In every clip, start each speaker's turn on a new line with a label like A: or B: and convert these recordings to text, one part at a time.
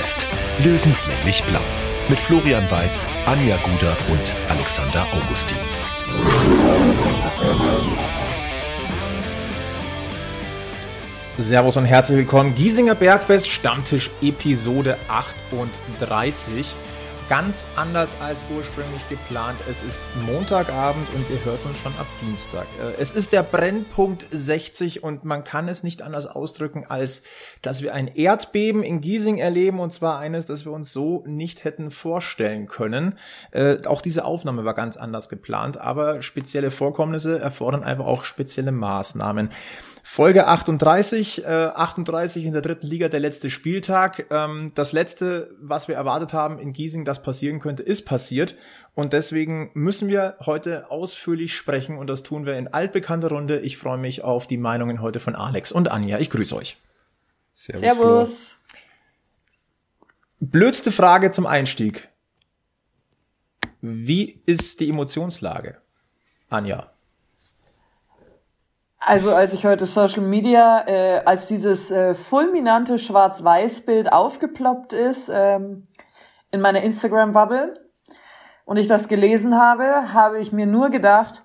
A: Bergfest. Löwenslänglich blau. Mit Florian Weiß, Anja Guder und Alexander Augustin.
B: Servus und herzlich willkommen. Giesinger Bergfest, Stammtisch Episode 38 ganz anders als ursprünglich geplant. Es ist Montagabend und ihr hört uns schon ab Dienstag. Äh, es ist der Brennpunkt 60 und man kann es nicht anders ausdrücken, als dass wir ein Erdbeben in Giesing erleben und zwar eines, das wir uns so nicht hätten vorstellen können. Äh, auch diese Aufnahme war ganz anders geplant, aber spezielle Vorkommnisse erfordern einfach auch spezielle Maßnahmen. Folge 38, äh, 38 in der dritten Liga, der letzte Spieltag. Ähm, das letzte, was wir erwartet haben in Giesing, das passieren könnte, ist passiert. Und deswegen müssen wir heute ausführlich sprechen und das tun wir in altbekannter Runde. Ich freue mich auf die Meinungen heute von Alex und Anja. Ich grüße euch.
C: Servus. Servus.
B: Blödste Frage zum Einstieg. Wie ist die Emotionslage? Anja.
C: Also als ich heute Social Media, äh, als dieses äh, fulminante Schwarz-Weiß-Bild aufgeploppt ist ähm, in meiner Instagram-Bubble und ich das gelesen habe, habe ich mir nur gedacht,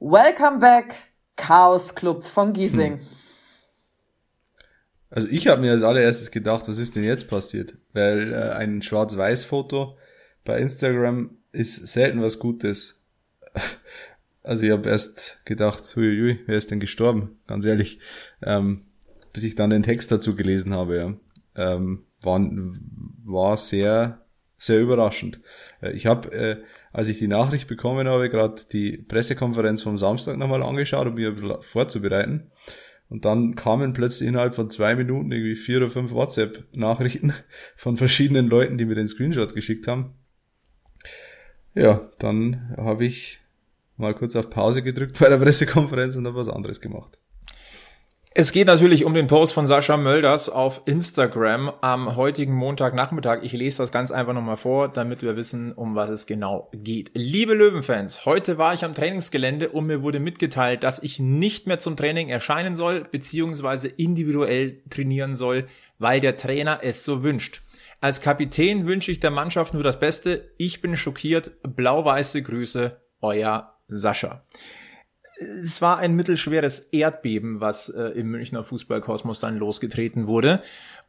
C: Welcome back, Chaos Club von Giesing. Hm.
D: Also ich habe mir als allererstes gedacht, was ist denn jetzt passiert? Weil äh, ein Schwarz-Weiß-Foto bei Instagram ist selten was Gutes. Also ich habe erst gedacht, huiui, wer ist denn gestorben? Ganz ehrlich. Ähm, bis ich dann den Text dazu gelesen habe, ja. Ähm, war, war sehr, sehr überraschend. Äh, ich habe, äh, als ich die Nachricht bekommen habe, gerade die Pressekonferenz vom Samstag nochmal angeschaut, um mich ein bisschen vorzubereiten. Und dann kamen plötzlich innerhalb von zwei Minuten irgendwie vier oder fünf WhatsApp-Nachrichten von verschiedenen Leuten, die mir den Screenshot geschickt haben. Ja, dann habe ich mal kurz auf Pause gedrückt bei der Pressekonferenz und habe was anderes gemacht.
B: Es geht natürlich um den Post von Sascha Mölders auf Instagram am heutigen Montagnachmittag. Ich lese das ganz einfach nochmal vor, damit wir wissen, um was es genau geht. Liebe Löwenfans, heute war ich am Trainingsgelände und mir wurde mitgeteilt, dass ich nicht mehr zum Training erscheinen soll, beziehungsweise individuell trainieren soll, weil der Trainer es so wünscht. Als Kapitän wünsche ich der Mannschaft nur das Beste. Ich bin schockiert. Blau-weiße Grüße, euer Sascha. Es war ein mittelschweres Erdbeben, was äh, im Münchner Fußballkosmos dann losgetreten wurde.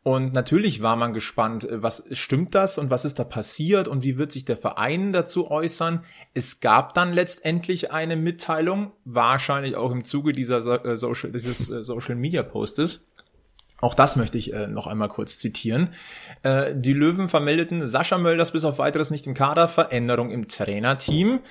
B: Und natürlich war man gespannt, äh, was stimmt das und was ist da passiert und wie wird sich der Verein dazu äußern. Es gab dann letztendlich eine Mitteilung, wahrscheinlich auch im Zuge dieser äh, Social, dieses äh, Social Media Postes. Auch das möchte ich äh, noch einmal kurz zitieren. Äh, die Löwen vermeldeten Sascha Mölders bis auf weiteres nicht im Kader, Veränderung im Trainerteam.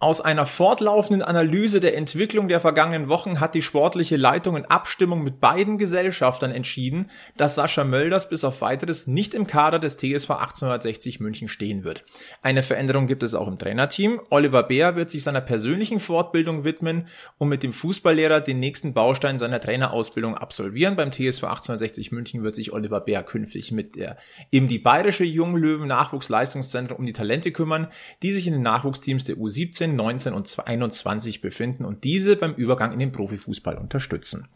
B: Aus einer fortlaufenden Analyse der Entwicklung der vergangenen Wochen hat die sportliche Leitung in Abstimmung mit beiden Gesellschaftern entschieden, dass Sascha Mölders bis auf weiteres nicht im Kader des TSV 1860 München stehen wird. Eine Veränderung gibt es auch im Trainerteam. Oliver Beer wird sich seiner persönlichen Fortbildung widmen und mit dem Fußballlehrer den nächsten Baustein seiner Trainerausbildung absolvieren. Beim TSV 1860 München wird sich Oliver Beer künftig mit der eben die Bayerische Junglöwen Nachwuchsleistungszentrum um die Talente kümmern, die sich in den Nachwuchsteams der U17 18, 19 und 21 befinden und diese beim Übergang in den Profifußball unterstützen.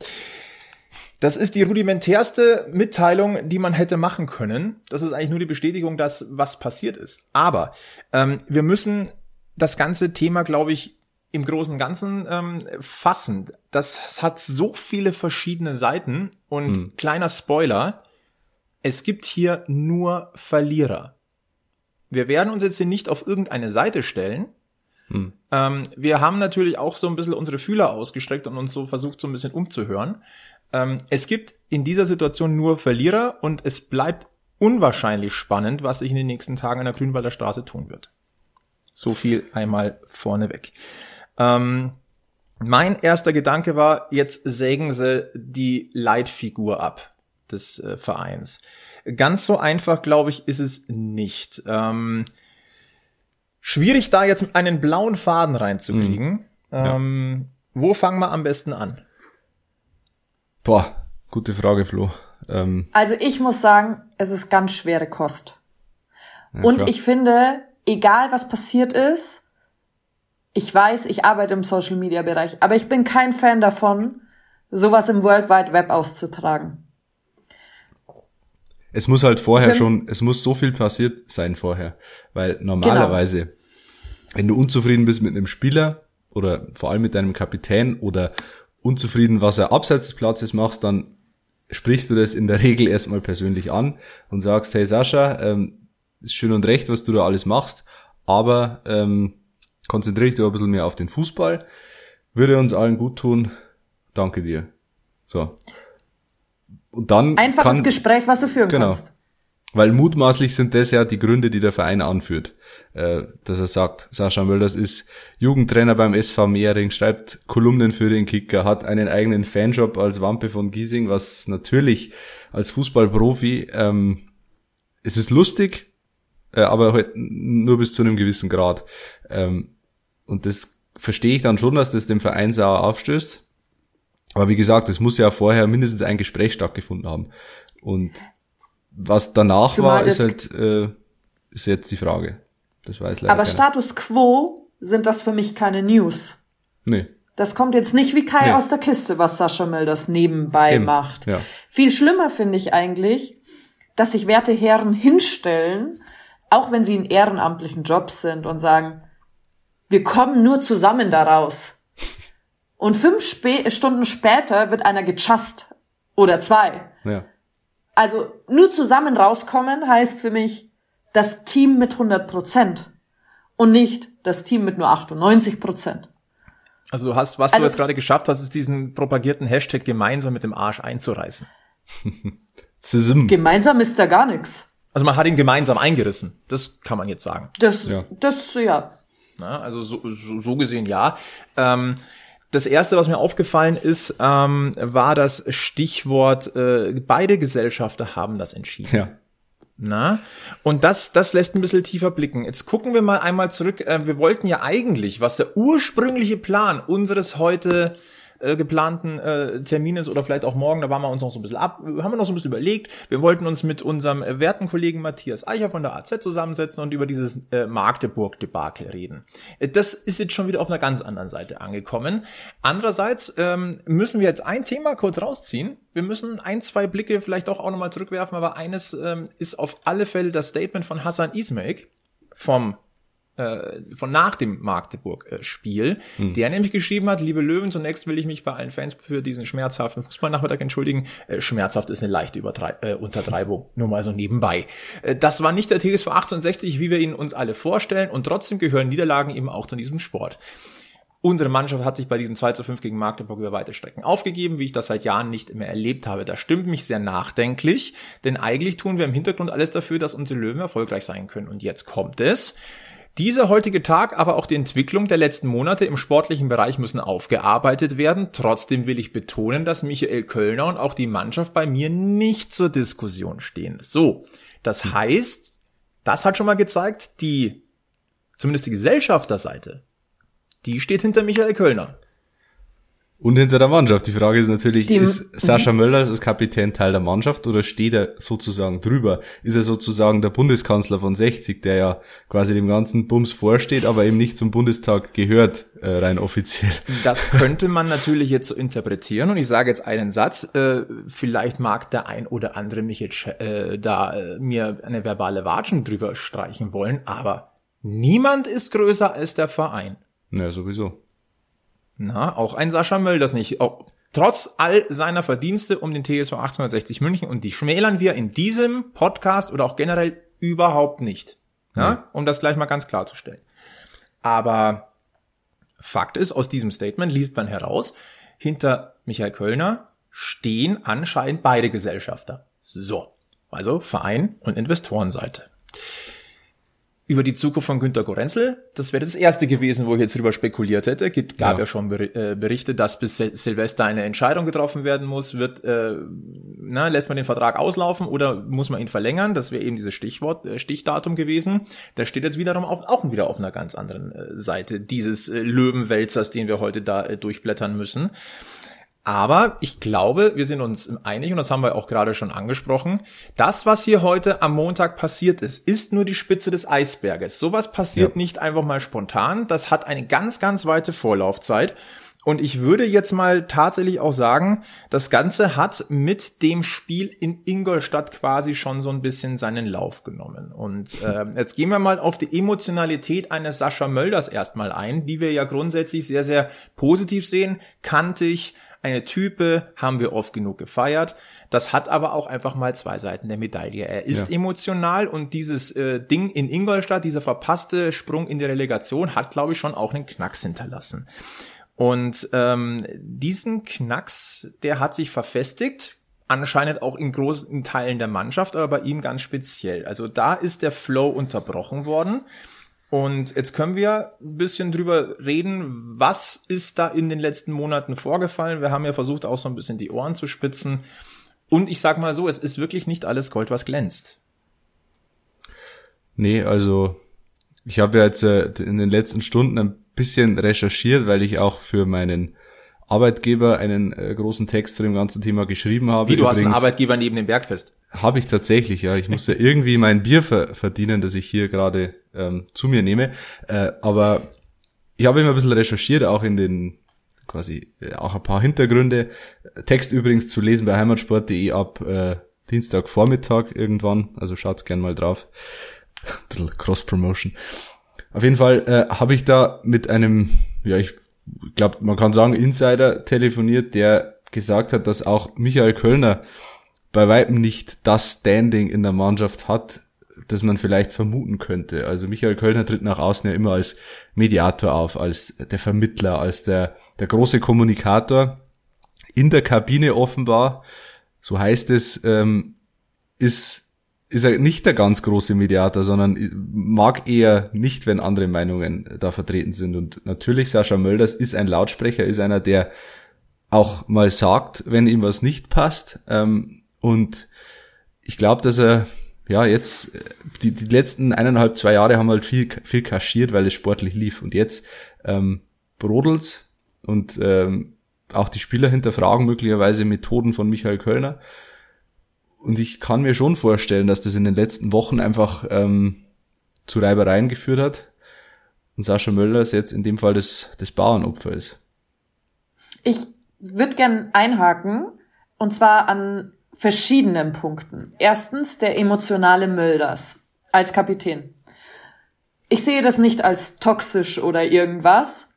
B: Das ist die rudimentärste Mitteilung, die man hätte machen können. Das ist eigentlich nur die Bestätigung, dass was passiert ist. Aber ähm, wir müssen das ganze Thema, glaube ich, im Großen und Ganzen ähm, fassen. Das hat so viele verschiedene Seiten und hm. kleiner Spoiler, es gibt hier nur Verlierer. Wir werden uns jetzt hier nicht auf irgendeine Seite stellen, hm. Ähm, wir haben natürlich auch so ein bisschen unsere Fühler ausgestreckt und uns so versucht, so ein bisschen umzuhören. Ähm, es gibt in dieser Situation nur Verlierer und es bleibt unwahrscheinlich spannend, was sich in den nächsten Tagen an der Grünwalder Straße tun wird. So viel einmal vorneweg. Ähm, mein erster Gedanke war, jetzt sägen sie die Leitfigur ab des äh, Vereins. Ganz so einfach, glaube ich, ist es nicht. Ähm, Schwierig da jetzt einen blauen Faden reinzukriegen. Mhm. Ähm, ja. Wo fangen wir am besten an?
D: Boah, gute Frage, Flo.
C: Ähm, also ich muss sagen, es ist ganz schwere Kost. Ja, Und klar. ich finde, egal was passiert ist, ich weiß, ich arbeite im Social Media Bereich, aber ich bin kein Fan davon, sowas im World Wide Web auszutragen.
D: Es muss halt vorher schon, es muss so viel passiert sein vorher. Weil normalerweise, genau. wenn du unzufrieden bist mit einem Spieler oder vor allem mit deinem Kapitän oder unzufrieden, was er abseits des Platzes macht, dann sprichst du das in der Regel erstmal persönlich an und sagst, hey Sascha, ähm, ist schön und recht, was du da alles machst, aber ähm, konzentriere dich doch ein bisschen mehr auf den Fußball. Würde uns allen gut tun. Danke dir. So. Und dann.
C: Einfaches kann, Gespräch, was du führen genau, kannst.
D: Weil mutmaßlich sind das ja die Gründe, die der Verein anführt. Äh, dass er sagt, Sascha Mölders ist Jugendtrainer beim SV Mehring, schreibt Kolumnen für den Kicker, hat einen eigenen Fanshop als Wampe von Giesing, was natürlich als Fußballprofi, ähm, es ist lustig, äh, aber halt nur bis zu einem gewissen Grad. Ähm, und das verstehe ich dann schon, dass das dem Verein sauer aufstößt. Aber wie gesagt, es muss ja vorher mindestens ein Gespräch stattgefunden haben. Und was danach Zumal war, ist halt äh, ist jetzt die Frage. Das weiß leider
C: Aber keiner. Status quo sind das für mich keine News.
D: Nee.
C: Das kommt jetzt nicht wie Kai nee. aus der Kiste, was Sascha Mölders nebenbei Eben. macht. Ja. Viel schlimmer finde ich eigentlich, dass sich werte Herren hinstellen, auch wenn sie in ehrenamtlichen Jobs sind und sagen, wir kommen nur zusammen daraus. Und fünf Sp Stunden später wird einer gechast. Oder zwei.
D: Ja.
C: Also nur zusammen rauskommen heißt für mich das Team mit 100 Prozent. Und nicht das Team mit nur 98 Prozent.
B: Also du hast, was also, du jetzt gerade geschafft hast, ist diesen propagierten Hashtag gemeinsam mit dem Arsch einzureißen.
C: gemeinsam ist da gar nichts.
B: Also man hat ihn gemeinsam eingerissen. Das kann man jetzt sagen.
C: Das, ja. das, ja.
B: Na, also so, so, so gesehen ja. Ähm, das erste, was mir aufgefallen ist, ähm, war das Stichwort, äh, beide Gesellschafter haben das entschieden.
D: Ja.
B: Na? Und das, das lässt ein bisschen tiefer blicken. Jetzt gucken wir mal einmal zurück. Äh, wir wollten ja eigentlich, was der ursprüngliche Plan unseres heute äh, geplanten äh, Termin ist oder vielleicht auch morgen, da waren wir uns noch so ein bisschen ab, haben wir noch so ein bisschen überlegt. Wir wollten uns mit unserem äh, werten Kollegen Matthias Eicher von der AZ zusammensetzen und über dieses äh, Magdeburg-Debakel reden. Äh, das ist jetzt schon wieder auf einer ganz anderen Seite angekommen. Andererseits ähm, müssen wir jetzt ein Thema kurz rausziehen. Wir müssen ein, zwei Blicke vielleicht auch, auch nochmal zurückwerfen, aber eines ähm, ist auf alle Fälle das Statement von Hassan Ismail vom äh, von nach dem Magdeburg-Spiel, hm. der nämlich geschrieben hat, liebe Löwen, zunächst will ich mich bei allen Fans für diesen schmerzhaften Fußballnachmittag entschuldigen. Äh, schmerzhaft ist eine leichte Übertrei äh, Untertreibung, nur mal so nebenbei. Äh, das war nicht der TSV 1860, wie wir ihn uns alle vorstellen, und trotzdem gehören Niederlagen eben auch zu diesem Sport. Unsere Mannschaft hat sich bei diesem 2 zu 5 gegen Magdeburg über weite Strecken aufgegeben, wie ich das seit Jahren nicht mehr erlebt habe. Das stimmt mich sehr nachdenklich, denn eigentlich tun wir im Hintergrund alles dafür, dass unsere Löwen erfolgreich sein können. Und jetzt kommt es. Dieser heutige Tag, aber auch die Entwicklung der letzten Monate im sportlichen Bereich müssen aufgearbeitet werden. Trotzdem will ich betonen, dass Michael Kölner und auch die Mannschaft bei mir nicht zur Diskussion stehen. So, das heißt, das hat schon mal gezeigt, die, zumindest die Gesellschafterseite, die steht hinter Michael Kölner.
D: Und hinter der Mannschaft. Die Frage ist natürlich, Die, ist Sascha Möller als Kapitän Teil der Mannschaft oder steht er sozusagen drüber? Ist er sozusagen der Bundeskanzler von 60, der ja quasi dem ganzen Bums vorsteht, aber eben nicht zum Bundestag gehört, äh, rein offiziell?
B: Das könnte man natürlich jetzt so interpretieren und ich sage jetzt einen Satz, äh, vielleicht mag der ein oder andere mich jetzt äh, da äh, mir eine verbale Watschen drüber streichen wollen, aber niemand ist größer als der Verein.
D: Ja, sowieso.
B: Na, auch ein Sascha Mölders nicht. Auch, trotz all seiner Verdienste um den TSV 1860 München und die schmälern wir in diesem Podcast oder auch generell überhaupt nicht. Na, mhm. Um das gleich mal ganz klarzustellen. Aber Fakt ist, aus diesem Statement liest man heraus, hinter Michael Kölner stehen anscheinend beide Gesellschafter. So. Also Verein und Investorenseite über die Zukunft von Günter Gorenzel. Das wäre das erste gewesen, wo ich jetzt drüber spekuliert hätte. Gibt, gab ja, ja schon äh, Berichte, dass bis Silvester eine Entscheidung getroffen werden muss. Wird, äh, na, lässt man den Vertrag auslaufen oder muss man ihn verlängern? Das wäre eben dieses Stichwort, äh, Stichdatum gewesen. Der steht jetzt wiederum auf, auch wieder auf einer ganz anderen äh, Seite dieses äh, Löwenwälzers, den wir heute da äh, durchblättern müssen. Aber ich glaube, wir sind uns einig, und das haben wir auch gerade schon angesprochen, das, was hier heute am Montag passiert ist, ist nur die Spitze des Eisberges. Sowas passiert ja. nicht einfach mal spontan. Das hat eine ganz, ganz weite Vorlaufzeit. Und ich würde jetzt mal tatsächlich auch sagen, das Ganze hat mit dem Spiel in Ingolstadt quasi schon so ein bisschen seinen Lauf genommen. Und äh, jetzt gehen wir mal auf die Emotionalität eines Sascha Mölders erstmal ein, die wir ja grundsätzlich sehr, sehr positiv sehen, kantig, eine Type, haben wir oft genug gefeiert. Das hat aber auch einfach mal zwei Seiten der Medaille. Er ist ja. emotional und dieses äh, Ding in Ingolstadt, dieser verpasste Sprung in die Relegation, hat, glaube ich, schon auch einen Knacks hinterlassen. Und ähm, diesen Knacks, der hat sich verfestigt, anscheinend auch in großen Teilen der Mannschaft, aber bei ihm ganz speziell. Also da ist der Flow unterbrochen worden. Und jetzt können wir ein bisschen drüber reden, was ist da in den letzten Monaten vorgefallen. Wir haben ja versucht, auch so ein bisschen die Ohren zu spitzen. Und ich sag mal so, es ist wirklich nicht alles Gold, was glänzt.
D: Nee, also ich habe ja jetzt äh, in den letzten Stunden ein bisschen recherchiert, weil ich auch für meinen Arbeitgeber einen äh, großen Text zu dem ganzen Thema geschrieben habe.
B: Wie, du Übrigens, hast einen Arbeitgeber neben dem Bergfest?
D: Habe ich tatsächlich, ja. Ich muss ja irgendwie mein Bier ver verdienen, das ich hier gerade ähm, zu mir nehme. Äh, aber ich habe immer ein bisschen recherchiert, auch in den quasi äh, auch ein paar Hintergründe. Text übrigens zu lesen bei heimatsport.de ab äh, Dienstagvormittag irgendwann, also schaut's gern mal drauf. ein bisschen Cross-Promotion. Auf jeden Fall äh, habe ich da mit einem, ja, ich glaube, man kann sagen, Insider telefoniert, der gesagt hat, dass auch Michael Kölner bei weitem nicht das Standing in der Mannschaft hat, das man vielleicht vermuten könnte. Also Michael Kölner tritt nach außen ja immer als Mediator auf, als der Vermittler, als der, der große Kommunikator. In der Kabine offenbar, so heißt es, ähm, ist ist er nicht der ganz große Mediator, sondern mag eher nicht, wenn andere Meinungen da vertreten sind. Und natürlich, Sascha Mölders ist ein Lautsprecher, ist einer, der auch mal sagt, wenn ihm was nicht passt. Ähm, und ich glaube, dass er, ja, jetzt, die, die letzten eineinhalb, zwei Jahre haben halt viel, viel kaschiert, weil es sportlich lief. Und jetzt ähm, brodelt's und ähm, auch die Spieler hinterfragen möglicherweise Methoden von Michael Kölner. Und ich kann mir schon vorstellen, dass das in den letzten Wochen einfach ähm, zu Reibereien geführt hat. Und Sascha Möller ist jetzt in dem Fall das, das Bauernopfer ist.
C: Ich würde gern einhaken, und zwar an verschiedenen Punkten. Erstens der emotionale Mölders als Kapitän. Ich sehe das nicht als toxisch oder irgendwas,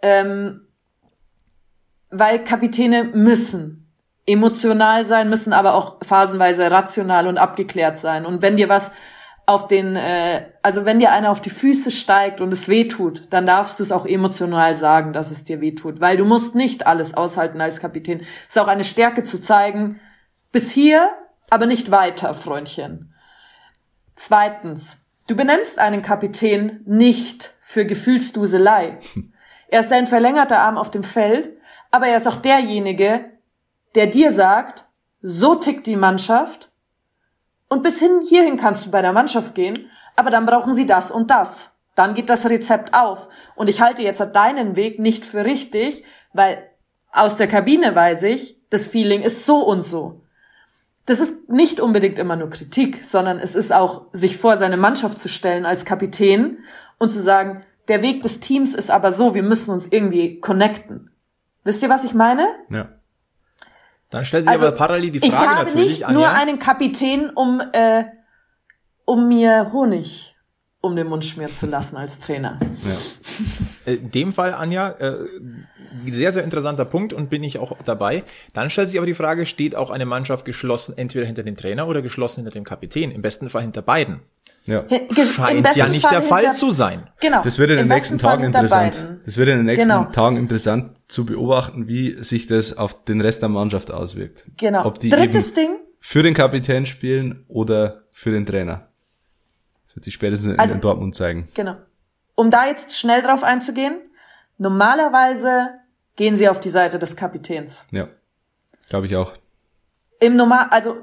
C: ähm, weil Kapitäne müssen emotional sein, müssen aber auch phasenweise rational und abgeklärt sein. Und wenn dir was auf den, äh, also wenn dir einer auf die Füße steigt und es weh tut, dann darfst du es auch emotional sagen, dass es dir weh tut, weil du musst nicht alles aushalten als Kapitän. Es ist auch eine Stärke zu zeigen, bis hier, aber nicht weiter, Freundchen. Zweitens, du benennst einen Kapitän nicht für Gefühlsduselei. Er ist ein verlängerter Arm auf dem Feld, aber er ist auch derjenige, der dir sagt, so tickt die Mannschaft und bis hin hierhin kannst du bei der Mannschaft gehen, aber dann brauchen sie das und das. Dann geht das Rezept auf. Und ich halte jetzt deinen Weg nicht für richtig, weil aus der Kabine weiß ich, das Feeling ist so und so. Das ist nicht unbedingt immer nur Kritik, sondern es ist auch, sich vor seine Mannschaft zu stellen als Kapitän und zu sagen, der Weg des Teams ist aber so, wir müssen uns irgendwie connecten. Wisst ihr, was ich meine?
D: Ja.
B: Dann stellt sich also, aber parallel die Frage
C: ich habe
B: natürlich
C: nicht nur einen Kapitän, um, äh, um mir Honig um den Mund schmieren zu lassen als Trainer.
B: Ja. In dem Fall, Anja, äh, sehr, sehr interessanter Punkt und bin ich auch dabei. Dann stellt sich aber die Frage, steht auch eine Mannschaft geschlossen entweder hinter dem Trainer oder geschlossen hinter dem Kapitän? Im besten Fall hinter beiden.
D: Ja.
B: Scheint ja nicht Fall der Fall zu sein.
D: Genau. Das wird in den nächsten Tagen interessant. Beiden. Das wird in den nächsten genau. Tagen interessant zu beobachten, wie sich das auf den Rest der Mannschaft auswirkt.
C: Genau.
D: Ob die
C: Drittes Ding.
D: Für den Kapitän spielen oder für den Trainer. Das wird sich spätestens in, also, in Dortmund zeigen.
C: Genau. Um da jetzt schnell drauf einzugehen. Normalerweise gehen sie auf die Seite des Kapitäns.
D: Ja. Glaube ich auch.
C: Im Normal, also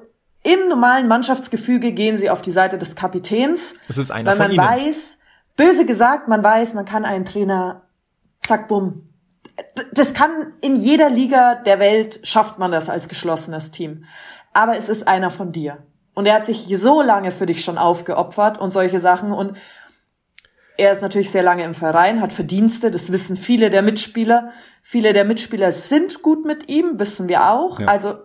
C: im normalen Mannschaftsgefüge gehen sie auf die Seite des Kapitäns.
B: Das ist einer
C: weil
B: man
C: ihnen. weiß, böse gesagt, man weiß, man kann einen Trainer, zack, bumm. Das kann in jeder Liga der Welt schafft man das als geschlossenes Team. Aber es ist einer von dir. Und er hat sich so lange für dich schon aufgeopfert und solche Sachen und er ist natürlich sehr lange im Verein, hat Verdienste, das wissen viele der Mitspieler. Viele der Mitspieler sind gut mit ihm, wissen wir auch. Ja. Also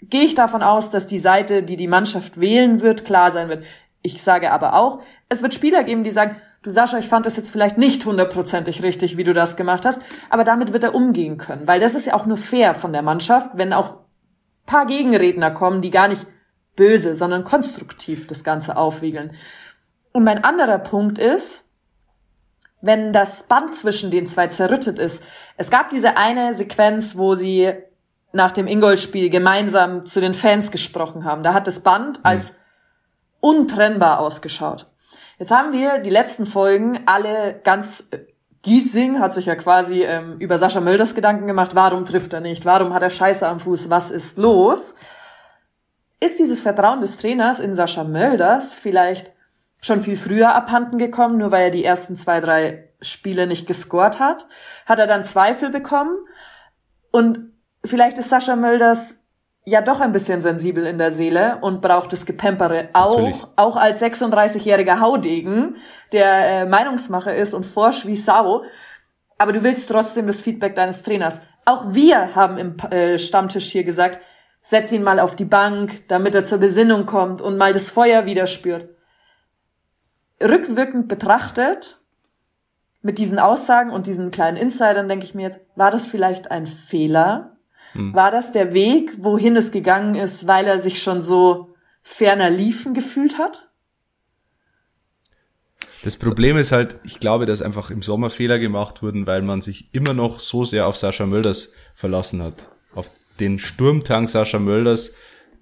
C: gehe ich davon aus, dass die Seite, die die Mannschaft wählen wird, klar sein wird. Ich sage aber auch, es wird Spieler geben, die sagen, du Sascha, ich fand das jetzt vielleicht nicht hundertprozentig richtig, wie du das gemacht hast, aber damit wird er umgehen können, weil das ist ja auch nur fair von der Mannschaft, wenn auch paar Gegenredner kommen, die gar nicht böse, sondern konstruktiv das Ganze aufwiegeln. Und mein anderer Punkt ist, wenn das Band zwischen den zwei zerrüttet ist. Es gab diese eine Sequenz, wo sie nach dem Ingolspiel gemeinsam zu den Fans gesprochen haben. Da hat das Band als untrennbar ausgeschaut. Jetzt haben wir die letzten Folgen alle ganz äh, Giesing hat sich ja quasi ähm, über Sascha Mölders Gedanken gemacht, warum trifft er nicht, warum hat er Scheiße am Fuß, was ist los? Ist dieses Vertrauen des Trainers in Sascha Mölders vielleicht schon viel früher abhanden gekommen, nur weil er die ersten zwei, drei Spiele nicht gescored hat? Hat er dann Zweifel bekommen? Und vielleicht ist Sascha Mölders ja doch ein bisschen sensibel in der Seele und braucht das Gepempere auch, Natürlich. auch als 36-jähriger Haudegen, der äh, Meinungsmacher ist und forsch wie Sau. Aber du willst trotzdem das Feedback deines Trainers. Auch wir haben im äh, Stammtisch hier gesagt, setz ihn mal auf die Bank, damit er zur Besinnung kommt und mal das Feuer wieder spürt. Rückwirkend betrachtet, mit diesen Aussagen und diesen kleinen Insidern denke ich mir jetzt, war das vielleicht ein Fehler? Hm. War das der Weg, wohin es gegangen ist, weil er sich schon so ferner liefen gefühlt hat?
D: Das Problem ist halt, ich glaube, dass einfach im Sommer Fehler gemacht wurden, weil man sich immer noch so sehr auf Sascha Mölders verlassen hat. Auf den Sturmtank Sascha Mölders,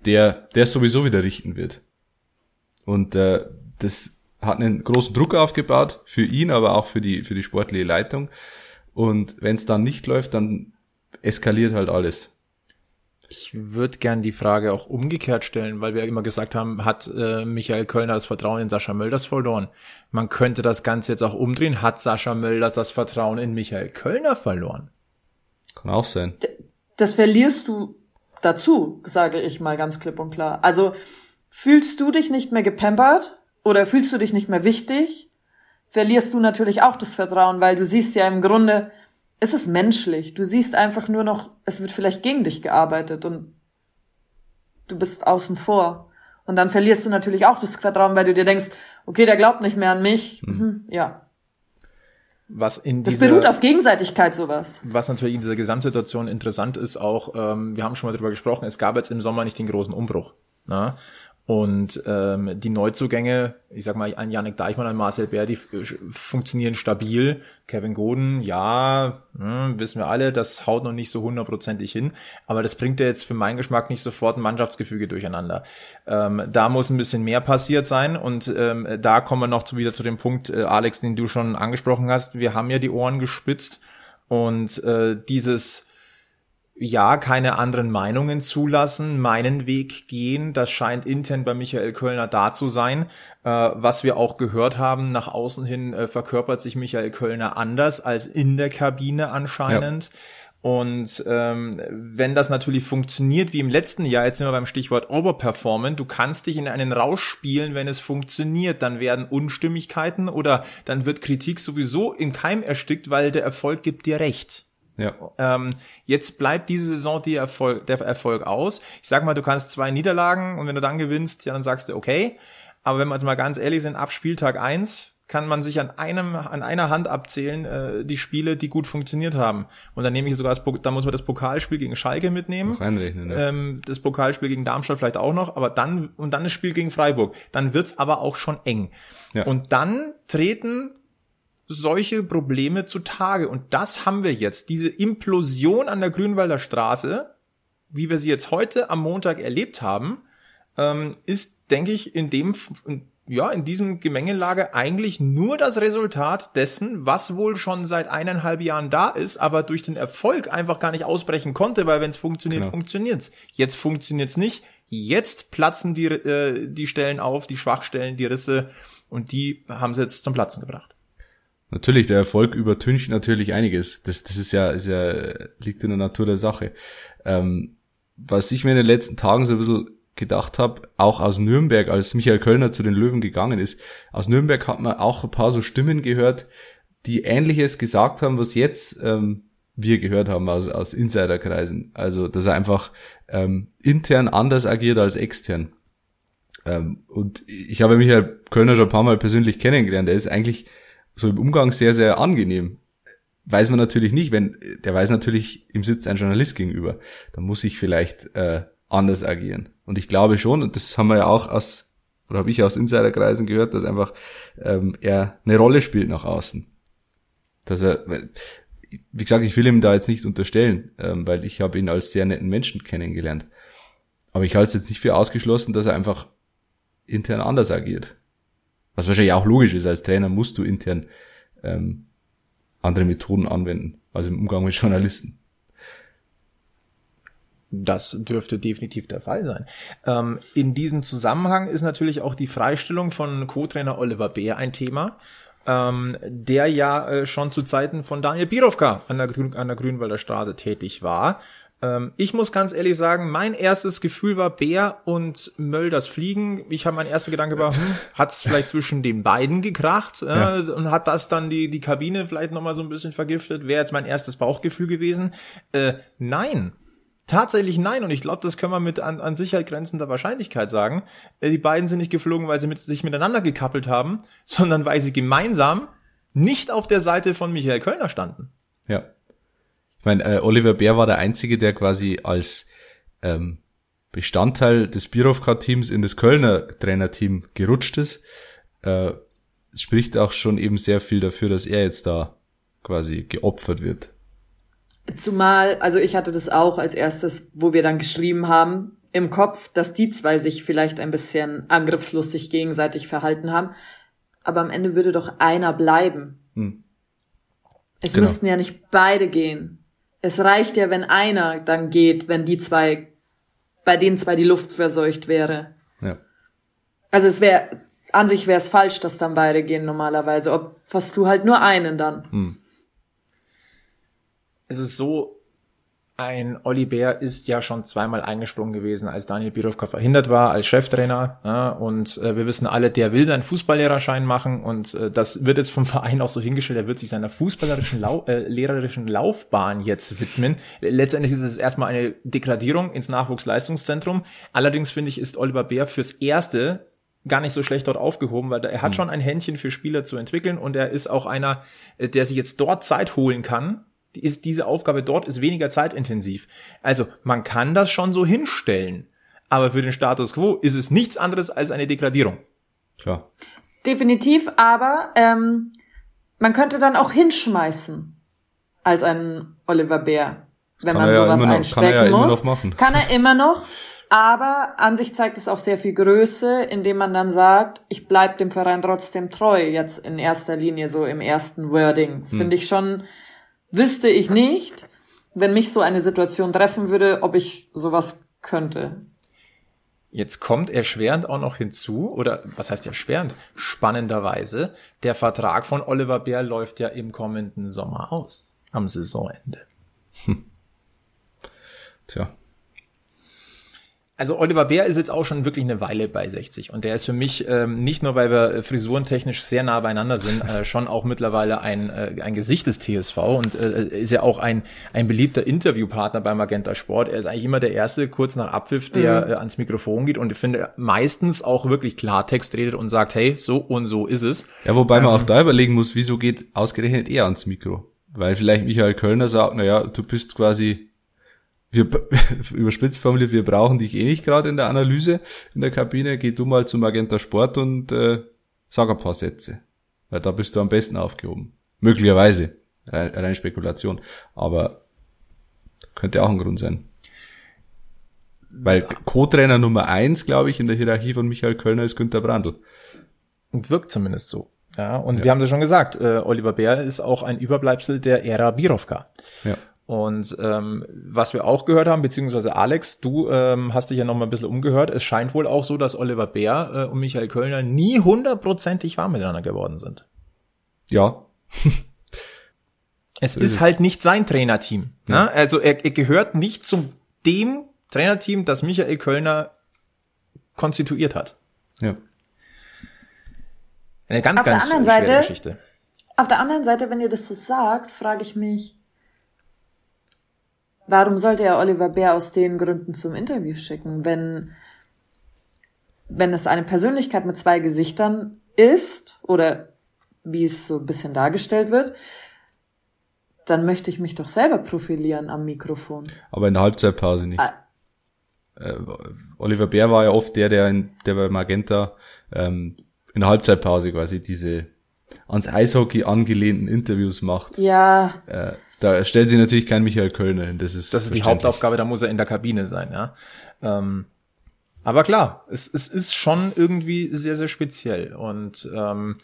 D: der, der sowieso wieder richten wird. Und äh, das hat einen großen Druck aufgebaut, für ihn, aber auch für die, für die sportliche Leitung. Und wenn es dann nicht läuft, dann eskaliert halt alles.
B: Ich würde gern die Frage auch umgekehrt stellen, weil wir immer gesagt haben, hat äh, Michael Kölner das Vertrauen in Sascha Mölders verloren. Man könnte das Ganze jetzt auch umdrehen. Hat Sascha Mölders das Vertrauen in Michael Kölner verloren?
D: Kann auch sein.
C: Das verlierst du dazu, sage ich mal ganz klipp und klar. Also fühlst du dich nicht mehr gepampert oder fühlst du dich nicht mehr wichtig, verlierst du natürlich auch das Vertrauen, weil du siehst ja im Grunde, es ist menschlich. Du siehst einfach nur noch, es wird vielleicht gegen dich gearbeitet und du bist außen vor. Und dann verlierst du natürlich auch das Vertrauen, weil du dir denkst, okay, der glaubt nicht mehr an mich. Mhm. mhm ja.
B: Was in
C: dieser, das beruht auf Gegenseitigkeit sowas.
B: Was natürlich in dieser Gesamtsituation interessant ist, auch, ähm, wir haben schon mal drüber gesprochen, es gab jetzt im Sommer nicht den großen Umbruch. Ne? Und ähm, die Neuzugänge, ich sag mal, an Yannick Deichmann, an Marcel Bär, die funktionieren stabil. Kevin Goden, ja, hm, wissen wir alle, das haut noch nicht so hundertprozentig hin. Aber das bringt ja jetzt für meinen Geschmack nicht sofort ein Mannschaftsgefüge durcheinander. Ähm, da muss ein bisschen mehr passiert sein. Und ähm, da kommen wir noch zu, wieder zu dem Punkt, äh, Alex, den du schon angesprochen hast. Wir haben ja die Ohren gespitzt und äh, dieses ja, keine anderen Meinungen zulassen, meinen Weg gehen. Das scheint intern bei Michael Kölner da zu sein. Äh, was wir auch gehört haben, nach außen hin äh, verkörpert sich Michael Kölner anders als in der Kabine anscheinend. Ja. Und ähm, wenn das natürlich funktioniert wie im letzten Jahr, jetzt sind wir beim Stichwort Overperformen, du kannst dich in einen Rausch spielen, wenn es funktioniert, dann werden Unstimmigkeiten oder dann wird Kritik sowieso in Keim erstickt, weil der Erfolg gibt dir recht. Ja. Ähm, jetzt bleibt diese Saison die Erfolg, der Erfolg aus. Ich sag mal, du kannst zwei Niederlagen und wenn du dann gewinnst, ja, dann sagst du, okay. Aber wenn wir jetzt mal ganz ehrlich sind, ab Spieltag eins kann man sich an einem, an einer Hand abzählen, äh, die Spiele, die gut funktioniert haben. Und dann nehme ich sogar das, da muss man das Pokalspiel gegen Schalke mitnehmen. Reinrechnen, ne? ähm, das Pokalspiel gegen Darmstadt vielleicht auch noch, aber dann, und dann das Spiel gegen Freiburg. Dann wird's aber auch schon eng. Ja. Und dann treten solche Probleme zutage. Und das haben wir jetzt. Diese Implosion an der Grünwalder Straße, wie wir sie jetzt heute am Montag erlebt haben, ähm, ist, denke ich, in dem, ja, in diesem Gemengelage eigentlich nur das Resultat dessen, was wohl schon seit eineinhalb Jahren da ist, aber durch den Erfolg einfach gar nicht ausbrechen konnte, weil wenn es funktioniert, genau. funktioniert's. Jetzt funktioniert's nicht. Jetzt platzen die, äh, die Stellen auf, die Schwachstellen, die Risse und die haben sie jetzt zum Platzen gebracht.
D: Natürlich, der Erfolg übertüncht natürlich einiges. Das, das ist ja, ist ja, liegt in der Natur der Sache. Ähm, was ich mir in den letzten Tagen so ein bisschen gedacht habe, auch aus Nürnberg, als Michael Kölner zu den Löwen gegangen ist, aus Nürnberg hat man auch ein paar so Stimmen gehört, die Ähnliches gesagt haben, was jetzt ähm, wir gehört haben aus, aus Insiderkreisen. Also, dass er einfach ähm, intern anders agiert als extern. Ähm, und ich habe Michael Kölner schon ein paar Mal persönlich kennengelernt. Er ist eigentlich so im Umgang sehr, sehr angenehm. Weiß man natürlich nicht, wenn, der weiß natürlich, im Sitz ein Journalist gegenüber. Da muss ich vielleicht äh, anders agieren. Und ich glaube schon, und das haben wir ja auch aus, oder habe ich aus Insiderkreisen gehört, dass einfach ähm, er eine Rolle spielt nach außen. Dass er, wie gesagt, ich will ihm da jetzt nicht unterstellen, ähm, weil ich habe ihn als sehr netten Menschen kennengelernt. Aber ich halte es jetzt nicht für ausgeschlossen, dass er einfach intern anders agiert. Was wahrscheinlich auch logisch ist, als Trainer musst du intern ähm, andere Methoden anwenden, also im Umgang mit Journalisten.
B: Das dürfte definitiv der Fall sein. Ähm, in diesem Zusammenhang ist natürlich auch die Freistellung von Co-Trainer Oliver Beer ein Thema, ähm, der ja äh, schon zu Zeiten von Daniel Birovka an der, an der Grünwalder Straße tätig war. Ähm, ich muss ganz ehrlich sagen, mein erstes Gefühl war Bär und Mölders Fliegen. Ich habe mein erster Gedanke war, hm, hat es vielleicht zwischen den beiden gekracht äh, ja. und hat das dann die, die Kabine vielleicht nochmal so ein bisschen vergiftet? Wäre jetzt mein erstes Bauchgefühl gewesen. Äh, nein, Tatsächlich nein, und ich glaube, das können wir mit an, an Sicherheit grenzender Wahrscheinlichkeit sagen. Äh, die beiden sind nicht geflogen, weil sie mit, sich miteinander gekappelt haben, sondern weil sie gemeinsam nicht auf der Seite von Michael Kölner standen.
D: Ja. Ich meine, äh, Oliver Bär war der Einzige, der quasi als ähm, Bestandteil des Birovka-Teams in das Kölner Trainerteam gerutscht ist. Äh, spricht auch schon eben sehr viel dafür, dass er jetzt da quasi geopfert wird.
C: Zumal, also ich hatte das auch als erstes, wo wir dann geschrieben haben, im Kopf, dass die zwei sich vielleicht ein bisschen angriffslustig gegenseitig verhalten haben. Aber am Ende würde doch einer bleiben. Hm. Es genau. müssten ja nicht beide gehen. Es reicht ja, wenn einer dann geht, wenn die zwei, bei den zwei die Luft verseucht wäre. Ja. Also es wäre, an sich wäre es falsch, dass dann beide gehen normalerweise. Ob, fast du halt nur einen dann. Hm
B: es ist so, ein Olli Bär ist ja schon zweimal eingesprungen gewesen, als Daniel Birovka verhindert war als Cheftrainer. Ja, und äh, wir wissen alle, der will seinen Fußballlehrerschein machen und äh, das wird jetzt vom Verein auch so hingestellt, er wird sich seiner fußballerischen Lau äh, lehrerischen Laufbahn jetzt widmen. Letztendlich ist es erstmal eine Degradierung ins Nachwuchsleistungszentrum. Allerdings finde ich, ist Oliver Bär fürs Erste gar nicht so schlecht dort aufgehoben, weil er hat hm. schon ein Händchen für Spieler zu entwickeln und er ist auch einer, äh, der sich jetzt dort Zeit holen kann, ist diese Aufgabe dort ist weniger zeitintensiv. Also man kann das schon so hinstellen, aber für den Status quo ist es nichts anderes als eine Degradierung.
D: Klar.
C: Definitiv, aber ähm, man könnte dann auch hinschmeißen als ein Oliver Bär, wenn kann man sowas ja noch, einstecken kann er ja muss. Immer noch machen. Kann er immer noch. Aber an sich zeigt es auch sehr viel Größe, indem man dann sagt, ich bleib dem Verein trotzdem treu, jetzt in erster Linie so im ersten Wording. Hm. Finde ich schon wüsste ich nicht, wenn mich so eine Situation treffen würde, ob ich sowas könnte.
B: Jetzt kommt erschwerend auch noch hinzu, oder was heißt erschwerend? Spannenderweise, der Vertrag von Oliver Bär läuft ja im kommenden Sommer aus, am Saisonende. Hm.
D: Tja.
B: Also Oliver Bär ist jetzt auch schon wirklich eine Weile bei 60 und der ist für mich ähm, nicht nur, weil wir frisurentechnisch sehr nah beieinander sind, äh, schon auch mittlerweile ein, äh, ein Gesicht des TSV und äh, ist ja auch ein, ein beliebter Interviewpartner beim Magenta Sport. Er ist eigentlich immer der Erste, kurz nach Abpfiff, der mhm. äh, ans Mikrofon geht und ich finde meistens auch wirklich Klartext redet und sagt, hey, so und so ist es.
D: Ja, wobei ähm, man auch da überlegen muss, wieso geht ausgerechnet er ans Mikro? Weil vielleicht Michael Kölner sagt, na ja, du bist quasi wir überspitzt formuliert, wir brauchen dich eh nicht gerade in der Analyse in der Kabine, geh du mal zum Magenta Sport und äh, sag ein paar Sätze. Weil da bist du am besten aufgehoben. Möglicherweise. Rein, rein Spekulation. Aber könnte auch ein Grund sein. Weil Co-Trainer Nummer eins, glaube ich, in der Hierarchie von Michael Kölner ist Günter Brandl.
B: Und wirkt zumindest so. Ja, und ja. wir haben das schon gesagt, äh, Oliver Bär ist auch ein Überbleibsel der Ära Birovka. Ja. Und ähm, was wir auch gehört haben, beziehungsweise Alex, du ähm, hast dich ja noch mal ein bisschen umgehört, es scheint wohl auch so, dass Oliver Bär äh, und Michael Kölner nie hundertprozentig warm miteinander geworden sind.
D: Ja.
B: es ist, halt nicht sein Trainerteam. Ne? Also er, er gehört nicht zum dem Trainerteam, das Michael Kölner konstituiert hat.
D: Ja.
B: Eine ganz,
C: Auf der
B: ganz
C: anderen
B: schwere
C: Seite-
B: Geschichte.
C: Auf der anderen Seite, wenn ihr das so sagt, frage ich mich, warum sollte er Oliver Bär aus den Gründen zum Interview schicken, wenn, wenn es eine Persönlichkeit mit zwei Gesichtern ist oder wie es so ein bisschen dargestellt wird, dann möchte ich mich doch selber profilieren am Mikrofon.
D: Aber in der Halbzeitpause nicht.
C: Ah.
D: Äh, Oliver Bär war ja oft der, der, in, der bei Magenta ähm, in der Halbzeitpause quasi diese ans Eishockey angelehnten Interviews macht.
C: Ja,
D: Äh, da stellt sich natürlich kein Michael Kölner hin. Das ist,
B: Das ist die. Hauptaufgabe, da muss er in der Kabine sein, ja. Ähm, aber klar, es, es ist schon irgendwie sehr, sehr speziell. Und ähm,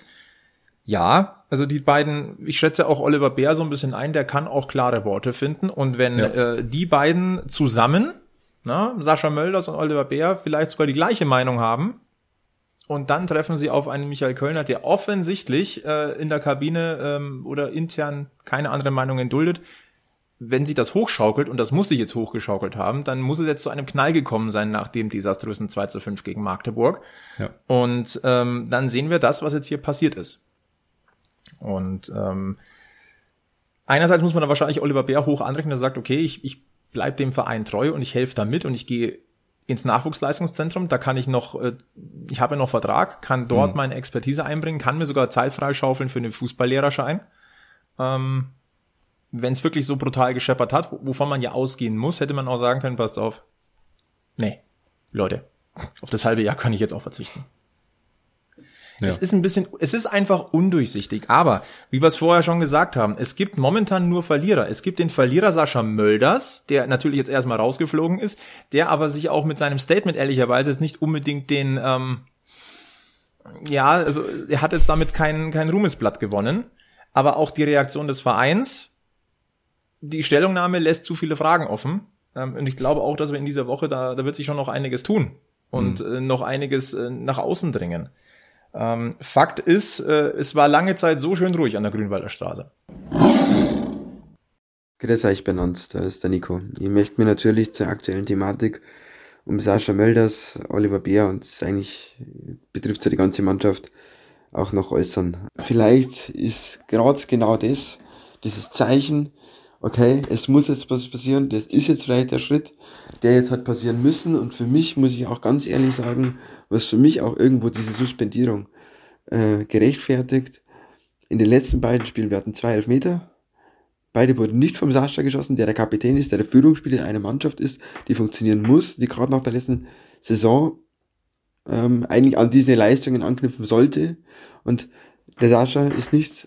B: ja, also die beiden, ich schätze auch Oliver Bär so ein bisschen ein, der kann auch klare Worte finden. Und wenn
D: Ja.
B: äh, die beiden zusammen, na, Sascha Mölders und Oliver Bär, vielleicht sogar die gleiche Meinung haben, und dann treffen sie auf einen Michael Kölner, der offensichtlich äh, in der Kabine ähm, oder intern keine andere Meinungen duldet, wenn sie das hochschaukelt, und das muss sie jetzt hochgeschaukelt haben, dann muss es jetzt zu einem Knall gekommen sein nach dem desaströsen 2 zu 5 gegen Magdeburg.
D: Ja.
B: Und ähm, dann sehen wir das, was jetzt hier passiert ist. Und ähm, einerseits muss man da wahrscheinlich Oliver Bär hoch anrechnen, der sagt, okay, ich, ich bleib dem Verein treu und ich helfe da mit und ich gehe ins Nachwuchsleistungszentrum, da kann ich noch, äh, ich habe ja noch Vertrag, kann dort meine Expertise einbringen, kann mir sogar Zeit freischaufeln für einen Fußballlehrerschein. Ähm, wenn es wirklich so brutal gescheppert hat, wo- wovon man ja ausgehen muss, hätte man auch sagen können, passt auf. Nee, Leute, auf das halbe Jahr kann ich jetzt auch verzichten.
D: Ja.
B: Es ist ein bisschen, es ist einfach undurchsichtig. Aber, wie wir es vorher schon gesagt haben, es gibt momentan nur Verlierer. Es gibt den Verlierer Sascha Mölders, der natürlich jetzt erstmal rausgeflogen ist, der aber sich auch mit seinem Statement ehrlicherweise jetzt nicht unbedingt den, ähm, ja, also er hat jetzt damit kein, kein Ruhmesblatt gewonnen. Aber auch die Reaktion des Vereins, die Stellungnahme lässt zu viele Fragen offen. Ähm, und ich glaube auch, dass wir in dieser Woche, da, da wird sich schon noch einiges tun und äh, noch einiges äh, nach außen dringen. Ähm, Fakt ist, äh, es war lange Zeit so schön ruhig an der Grünwalder Straße.
E: Grüß euch benannt, da ist der Nico. Ich möchte mir natürlich zur aktuellen Thematik um Sascha Mölders, Oliver Bär und eigentlich betrifft ja die ganze Mannschaft auch noch äußern. Vielleicht ist gerade genau das, dieses Zeichen, okay, es muss jetzt was passieren, das ist jetzt vielleicht der Schritt, der jetzt hat passieren müssen und für mich muss ich auch ganz ehrlich sagen, was für mich auch irgendwo diese Suspendierung äh, gerechtfertigt. In den letzten beiden Spielen, wir hatten zwei Elfmeter, Beide wurden nicht vom Sascha geschossen, der der Kapitän ist, der der Führungsspieler einer Mannschaft ist, die funktionieren muss, die gerade nach der letzten Saison ähm, eigentlich an diese Leistungen anknüpfen sollte. Und der Sascha ist nicht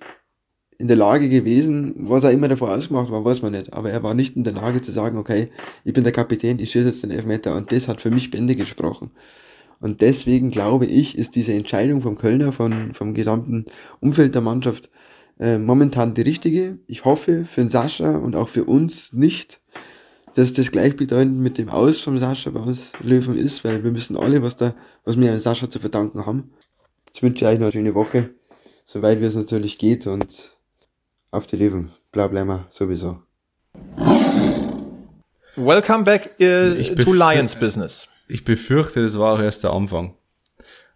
E: in der Lage gewesen, was er immer davor ausgemacht war, weiß man nicht. Aber er war nicht in der Lage zu sagen, okay, ich bin der Kapitän, ich schieße jetzt den Elfmeter. Und das hat für mich Bände gesprochen. Und deswegen glaube ich, ist diese Entscheidung vom Kölner, von, vom gesamten Umfeld der Mannschaft, äh, momentan die richtige. Ich hoffe für den Sascha und auch für uns nicht, dass das gleichbedeutend mit dem Aus vom Sascha bei uns Löwen ist, weil wir müssen alle, was da, was wir an Sascha zu verdanken haben. Jetzt wünsche ich euch noch eine schöne Woche, soweit wie es natürlich geht und auf die Löwen. Blau bleiben sowieso.
B: Welcome back
D: Ich
B: to Lions Business.
D: Ich befürchte, das war auch erst der Anfang.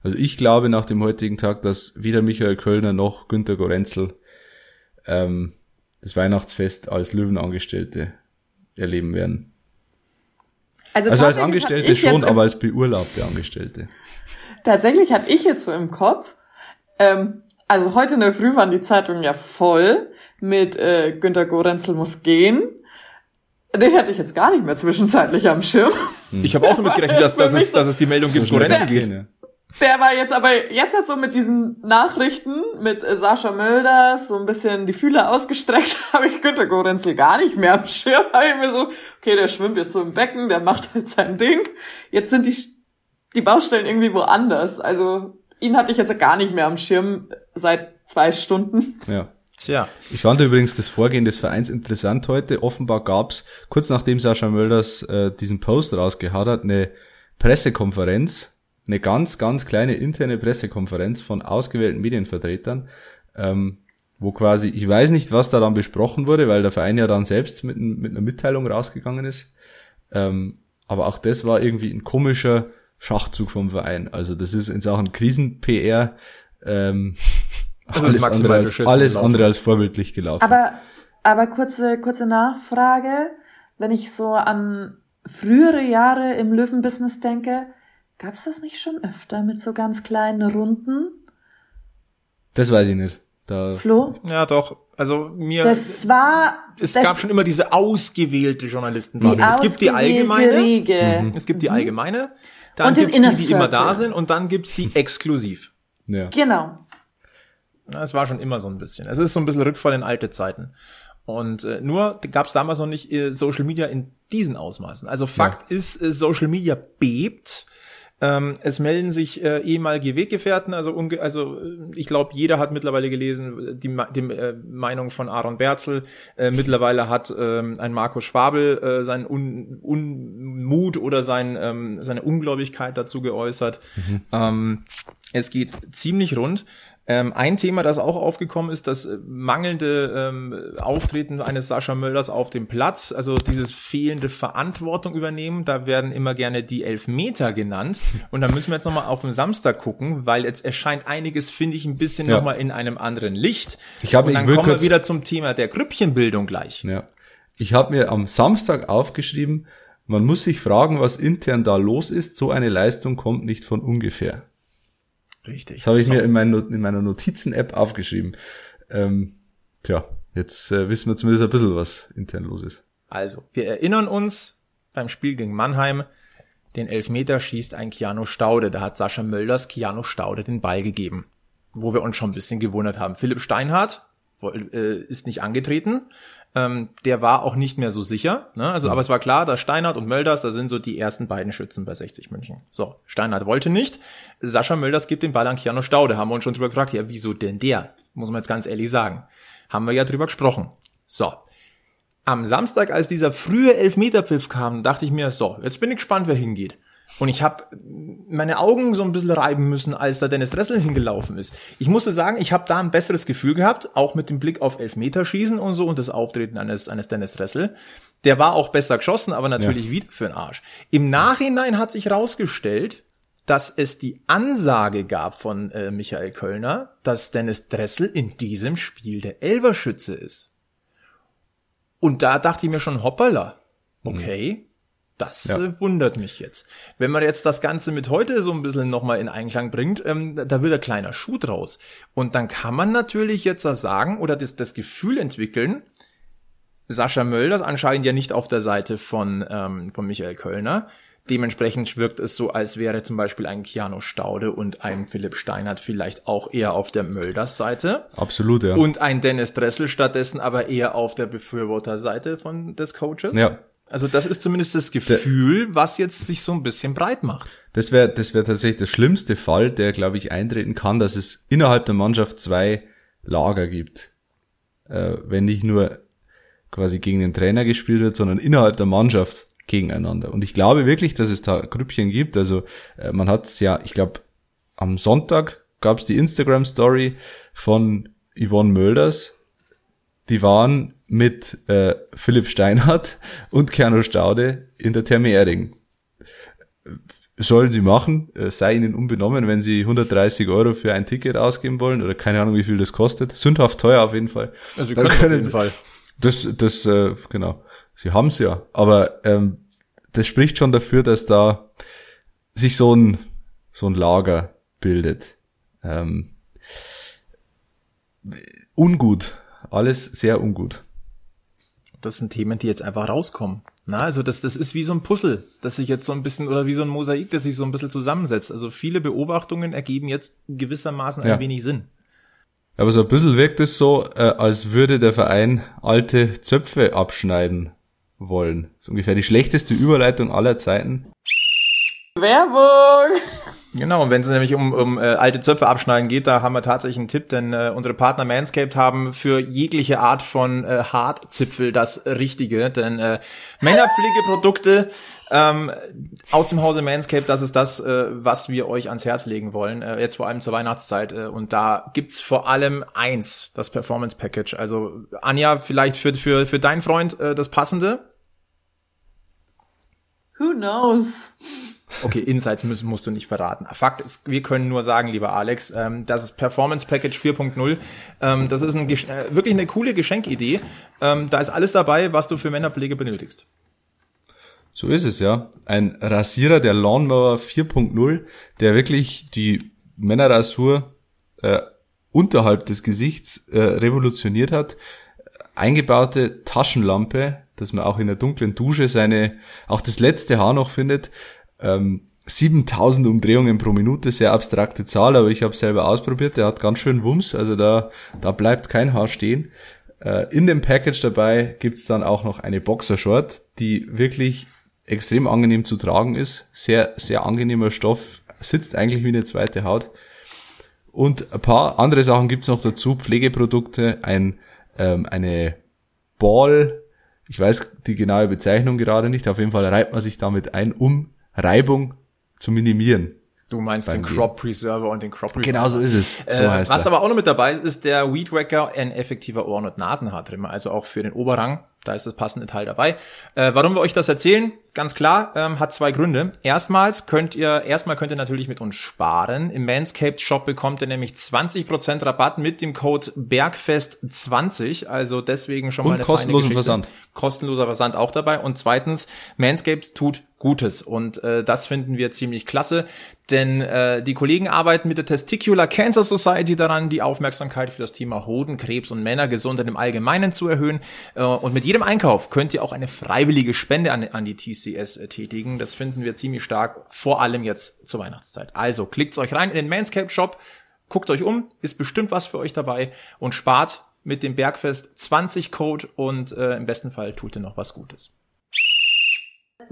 D: Also ich glaube nach dem heutigen Tag, dass weder Michael Kölner noch Günter Gorenzel ähm, das Weihnachtsfest als Löwenangestellte erleben werden. Also als
C: tatsächlich
D: Angestellte schon, aber als beurlaubte Angestellte.
C: Tatsächlich hatte ich jetzt so im Kopf, ähm, also heute in der Früh waren die Zeitungen ja voll mit äh, Günter Gorenzel muss gehen. Den hatte ich jetzt gar nicht mehr zwischenzeitlich am Schirm.
B: Ich habe auch damit gerechnet, dass, dass, es,
C: so-
B: dass es die Meldung gibt,
D: schnell
B: Gorenzel
D: kann's
B: geht.
C: Der war jetzt aber jetzt hat so mit diesen Nachrichten mit äh, Sascha Mölders so ein bisschen die Fühler ausgestreckt, habe ich Günter Gorenzel gar nicht mehr am Schirm. Habe ich mir so, okay, der schwimmt jetzt so im Becken, der macht halt sein Ding. Jetzt sind die die Baustellen irgendwie woanders. Also ihn hatte ich jetzt gar nicht mehr am Schirm seit zwei Stunden.
D: Ja.
B: Tja,
D: Ich fand übrigens das Vorgehen des Vereins interessant heute. Offenbar gab's kurz nachdem Sascha Mölders äh, diesen Post rausgehauen hat, eine Pressekonferenz, eine ganz, ganz kleine interne Pressekonferenz von ausgewählten Medienvertretern, ähm, wo quasi, ich weiß nicht, was da dann besprochen wurde, weil der Verein ja dann selbst mit, mit einer Mitteilung rausgegangen ist. Ähm, aber auch das war irgendwie ein komischer Schachzug vom Verein. Also das ist in Sachen Krisen-PR ähm,
B: Das ist
D: alles,
B: maximal
D: andere als,
B: beschissen
D: alles
B: gelaufen.
D: andere als vorbildlich gelaufen.
C: Aber, aber kurze, kurze Nachfrage. Wenn ich so an frühere Jahre im Löwenbusiness denke, gab's das nicht schon öfter mit so ganz kleinen Runden?
D: das weiß ich nicht. Da,
C: Flo?
B: Ja, doch. Also mir,
C: Das war,
B: es
C: das,
B: gab schon immer diese ausgewählte Journalisten.
C: die
B: es gibt die allgemeine,
C: Regel.
B: es gibt die allgemeine, dann
C: Und den
B: gibt's die, die immer da sind und dann gibt's die exklusiv.
D: ja.
C: Genau.
B: Ja, Es war schon immer so ein bisschen. Es ist so ein bisschen Rückfall in alte Zeiten. Und äh, nur gab es damals noch nicht äh, Social Media in diesen Ausmaßen. Also Fakt ist, äh, Social Media bebt. Ähm, es melden sich äh, ehemalige Weggefährten, also, unge also äh, ich glaube, jeder hat mittlerweile gelesen die, die äh, Meinung von Aaron Berzel. Äh, mittlerweile hat ähm, ein Markus Schwabel äh, seinen Un Unmut oder sein, ähm, seine Ungläubigkeit dazu geäußert. Ähm, es geht ziemlich rund. Ähm, ein Thema, das auch aufgekommen ist, das äh, mangelnde ähm, Auftreten eines Sascha Mölders auf dem Platz, also dieses fehlende Verantwortung übernehmen. Da werden immer gerne die Elfmeter genannt. Und da müssen wir jetzt nochmal auf den Samstag gucken, weil jetzt erscheint einiges, finde ich, ein bisschen
D: Ja.
B: nochmal in einem anderen Licht.
D: Ich hab-
B: Und
D: ich
B: dann
D: will
B: kommen wir wieder zum Thema der Grüppchenbildung gleich.
D: Ja. Ich habe mir am Samstag aufgeschrieben, man muss sich fragen, was intern da los ist. So eine Leistung kommt nicht von ungefähr.
B: Richtig.
D: Das habe ich
B: So.
D: mir in, mein, in meiner Notizen-App aufgeschrieben. Ähm, tja, jetzt äh, wissen wir zumindest ein bisschen, was intern los ist.
B: Also, wir erinnern uns beim Spiel gegen Mannheim, den Elfmeter schießt ein Keanu Staude. Da hat Sascha Mölders Keanu Staude den Ball gegeben. Wo wir uns schon ein bisschen gewundert haben. Philipp Steinhardt äh, ist nicht angetreten. Ähm, der war auch nicht mehr so sicher. Ne? Also, aber es war klar, dass Steinhardt und Mölders, da sind so die ersten beiden Schützen bei 60 München. So, Steinhardt wollte nicht. Sascha Mölders gibt den Ball an Keanu Staude. Haben wir uns schon drüber gefragt, ja, wieso denn der? Muss man jetzt ganz ehrlich sagen. Haben wir ja drüber gesprochen. So, am Samstag, als dieser frühe Elfmeterpfiff kam, dachte ich mir, so, jetzt bin ich gespannt, wer hingeht. Und ich habe meine Augen so ein bisschen reiben müssen, als da Dennis Dressel hingelaufen ist. Ich musste sagen, ich habe da ein besseres Gefühl gehabt, auch mit dem Blick auf Elfmeterschießen und so und das Auftreten eines, eines Dennis Dressel. Der war auch besser geschossen, aber natürlich wieder für den Arsch. Im Nachhinein hat sich rausgestellt, dass es die Ansage gab von äh, Michael Kölner, dass Dennis Dressel in diesem Spiel der Elverschütze ist. Und da dachte ich mir schon, hoppala, okay, das
D: Ja.
B: äh, wundert mich jetzt. Wenn man jetzt das Ganze mit heute so ein bisschen nochmal in Einklang bringt, ähm, da wird ein kleiner Schuh draus. Und dann kann man natürlich jetzt sagen oder das, das Gefühl entwickeln, Sascha Mölders anscheinend ja nicht auf der Seite von, ähm, von Michael Kölner. Dementsprechend wirkt es so, als wäre zum Beispiel ein Keanu Staude und ein Philipp Steinhardt vielleicht auch eher auf der Mölders Seite.
D: Absolut, ja.
B: Und ein Dennis Dressel stattdessen aber eher auf der Befürworterseite von des Coaches.
D: Ja.
B: Also das ist zumindest das Gefühl, was jetzt sich so ein bisschen breit macht.
D: Das wäre das wär tatsächlich der schlimmste Fall, der, glaube ich, eintreten kann, dass es innerhalb der Mannschaft zwei Lager gibt. Äh, wenn nicht nur quasi gegen den Trainer gespielt wird, sondern innerhalb der Mannschaft gegeneinander. Und ich glaube wirklich, dass es da Grüppchen gibt. Also äh, man hat es ja, ich glaube, am Sonntag gab es die Instagram-Story von Yvonne Mölders. Die waren mit äh, Philipp Steinhardt und Kerno Staude in der Therme Erding sollen sie machen, äh, sei ihnen unbenommen, wenn sie 130 Euro für ein Ticket ausgeben wollen oder keine Ahnung, wie viel das kostet. Sündhaft teuer auf jeden Fall.
B: Also
D: Dann
B: können auf
D: können-
B: jeden Fall.
D: Das, das, äh, genau. Sie haben's ja. Aber ähm, das spricht schon dafür, dass da sich so ein so ein Lager bildet. Ähm, ungut. Alles sehr ungut.
B: Das sind Themen, die jetzt einfach rauskommen. Na, also das, das ist wie so ein Puzzle, das sich jetzt so ein bisschen, oder wie so ein Mosaik, das sich so ein bisschen zusammensetzt. Also viele Beobachtungen ergeben jetzt gewissermaßen ein
D: Ja.
B: wenig Sinn.
D: Aber so ein bisschen wirkt es so, äh, als würde der Verein alte Zöpfe abschneiden wollen. Das ist ungefähr die schlechteste Überleitung aller Zeiten.
C: Werbung!
B: Genau, und wenn es nämlich um, um äh, alte Zöpfe abschneiden geht, da haben wir tatsächlich einen Tipp, denn äh, unsere Partner Manscaped haben für jegliche Art von äh, Hartzipfel das Richtige, denn äh, Männerpflegeprodukte ähm, aus dem Hause Manscaped, das ist das, äh, was wir euch ans Herz legen wollen, äh, jetzt vor allem zur Weihnachtszeit äh, und da gibt's vor allem eins, das Performance Package. Also Anja, vielleicht für, für, für deinen Freund äh, das Passende?
C: Who knows?
B: Okay, Insights müssen, musst du nicht verraten. Fakt ist, wir können nur sagen, lieber Alex, ähm, das ist Performance Package 4.0. Ähm, das ist ein, äh, wirklich eine coole Geschenkidee. Ähm, da ist alles dabei, was du für Männerpflege benötigst.
D: So ist es, ja. Ein Rasierer der Lawnmower 4.0, der wirklich die Männerrasur äh, unterhalb des Gesichts äh, revolutioniert hat. Eingebaute Taschenlampe, dass man auch in der dunklen Dusche seine, auch das letzte Haar noch findet. Ähm, 7000 Umdrehungen pro Minute, sehr abstrakte Zahl, aber ich habe selber ausprobiert, der hat ganz schön Wumms, also da, da bleibt kein Haar stehen. Äh, in dem Package dabei gibt's dann auch noch eine Boxershort, die wirklich extrem angenehm zu tragen ist, sehr, sehr angenehmer Stoff, sitzt eigentlich wie eine zweite Haut. Und ein paar andere Sachen gibt's noch dazu, Pflegeprodukte, ein, ähm, eine Ball, ich weiß die genaue Bezeichnung gerade nicht, auf jeden Fall reibt man sich damit ein, um Reibung zu minimieren.
B: Du meinst den Crop Preserver und den Crop Remover.
D: Genau so ist es. So
B: äh, heißt was er. aber auch noch mit dabei ist, ist der Weed Wacker, ein effektiver Ohren- und Nasenhaartrimmer, also auch für den Oberrang. Da ist das passende Teil dabei. Äh, warum wir euch das erzählen? Ganz klar, ähm, hat zwei Gründe. Erstmals könnt ihr, erstmal könnt ihr natürlich mit uns sparen. Im Manscaped Shop bekommt ihr nämlich 20% Rabatt mit dem Code Bergfest20. Also deswegen schon
D: und
B: mal eine
D: kostenlosen Versand.
B: Kostenloser Versand auch dabei. Und zweitens, Manscaped tut Gutes. Und äh, das finden wir ziemlich klasse, denn äh, die Kollegen arbeiten mit der Testicular Cancer Society daran, die Aufmerksamkeit für das Thema Hodenkrebs und Männergesundheit im Allgemeinen zu erhöhen. Äh, und mit jedem Einkauf könnt ihr auch eine freiwillige Spende an, an die TCS äh, tätigen. Das finden wir ziemlich stark, vor allem jetzt zur Weihnachtszeit. Also klickt euch rein in den Manscaped Shop, guckt euch um, ist bestimmt was für euch dabei und spart mit dem Bergfest 20 Code und äh, im besten Fall tut ihr noch was Gutes.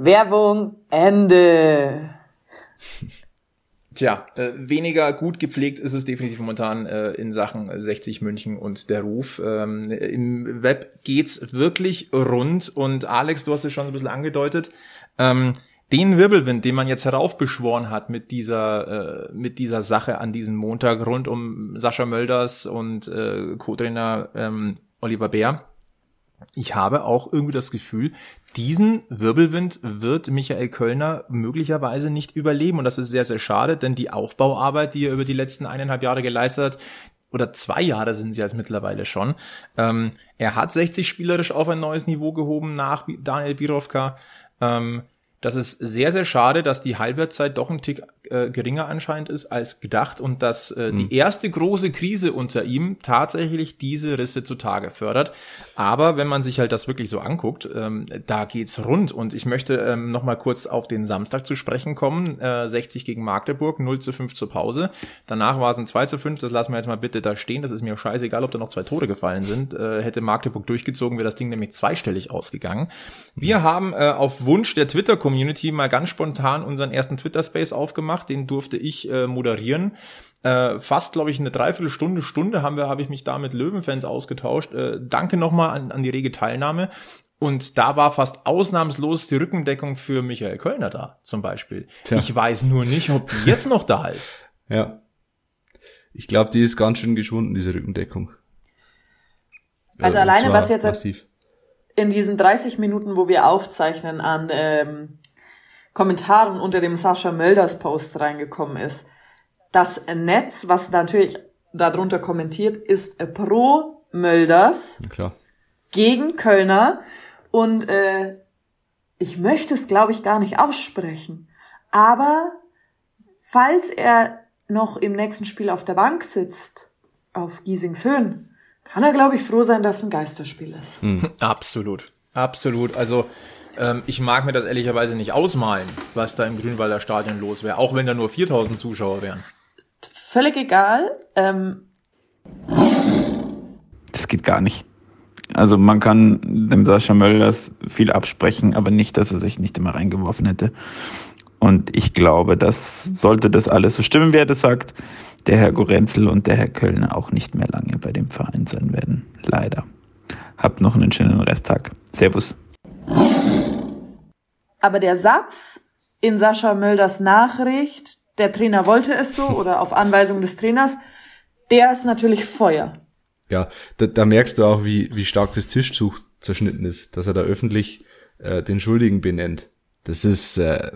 C: Werbung Ende.
B: Tja, äh, weniger gut gepflegt ist es definitiv momentan äh, in Sachen 60 München und der Ruf. Ähm, Im Web geht's wirklich rund und Alex, du hast es schon ein bisschen angedeutet. Ähm, den Wirbelwind, den man jetzt heraufbeschworen hat mit dieser äh, mit dieser Sache an diesem Montag rund um Sascha Mölders und äh, Co-Trainer ähm, Oliver Bär, ich habe auch irgendwie das Gefühl, diesen Wirbelwind wird Michael Kölner möglicherweise nicht überleben. Und das ist sehr, sehr schade, denn die Aufbauarbeit, die er über die letzten eineinhalb Jahre geleistet hat, oder zwei Jahre sind sie jetzt mittlerweile schon. Ähm, er hat 60 spielerisch auf ein neues Niveau gehoben nach Daniel Birovka. Ähm, das ist sehr, sehr schade, dass die Halbwertszeit doch ein Tick äh, geringer anscheinend ist als gedacht und dass äh, mhm. die erste große Krise unter ihm tatsächlich diese Risse zutage fördert. Aber wenn man sich halt das wirklich so anguckt, ähm, da geht's rund. Und ich möchte ähm, noch mal kurz auf den Samstag zu sprechen kommen. Äh, 60 gegen Magdeburg, 0 zu 5 zur Pause. Danach war es ein 2 zu 5. Das lassen wir jetzt mal bitte da stehen. Das ist mir scheißegal, ob da noch zwei Tore gefallen sind. Äh, hätte Magdeburg durchgezogen, wäre das Ding nämlich zweistellig ausgegangen. Wir mhm. haben äh, auf Wunsch der Twitter-Community Community mal ganz spontan unseren ersten Twitter-Space aufgemacht. Den durfte ich äh, moderieren. Äh, fast, glaube ich, eine Dreiviertelstunde, Stunde haben wir, habe ich mich da mit Löwenfans ausgetauscht. Äh, danke nochmal an, an die rege Teilnahme. Und da war fast ausnahmslos die Rückendeckung für Michael Kölner da, zum Beispiel. Tja. Ich weiß nur nicht, ob die jetzt noch da ist.
D: Ja. Ich glaube, die ist ganz schön geschwunden, diese Rückendeckung.
C: Also äh, alleine, was jetzt massiv. in diesen 30 Minuten, wo wir aufzeichnen, an ähm, Kommentaren unter dem Sascha Mölders Post reingekommen ist. Das Netz, was natürlich darunter kommentiert, ist pro Mölders
D: Klar.
C: gegen Kölner und äh, ich möchte es, glaube ich, gar nicht aussprechen. Aber falls er noch im nächsten Spiel auf der Bank sitzt, auf Giesings Höhen, kann er, glaube ich, froh sein, dass ein Geisterspiel ist.
B: Hm. Absolut. Absolut. Also ähm, ich mag mir das ehrlicherweise nicht ausmalen, was da im Grünwalder Stadion los wäre, auch wenn da nur 4000 Zuschauer wären.
C: Völlig egal. Ähm
F: das geht gar nicht. Also man kann dem Sascha Mölders viel absprechen, aber nicht, dass er sich nicht immer reingeworfen hätte. Und ich glaube, dass sollte das alles so stimmen, wie er das sagt, der Herr Gorenzel und der Herr Kölner auch nicht mehr lange bei dem Verein sein werden. Leider. Habt noch einen schönen Resttag. Servus.
C: Aber der Satz in Sascha Mölders Nachricht, der Trainer wollte es so oder auf Anweisung des Trainers, der ist natürlich Feuer.
D: Ja, da, da merkst du auch, wie, wie stark das Tischtuch zerschnitten ist, dass er da öffentlich äh, den Schuldigen benennt. Das ist, äh,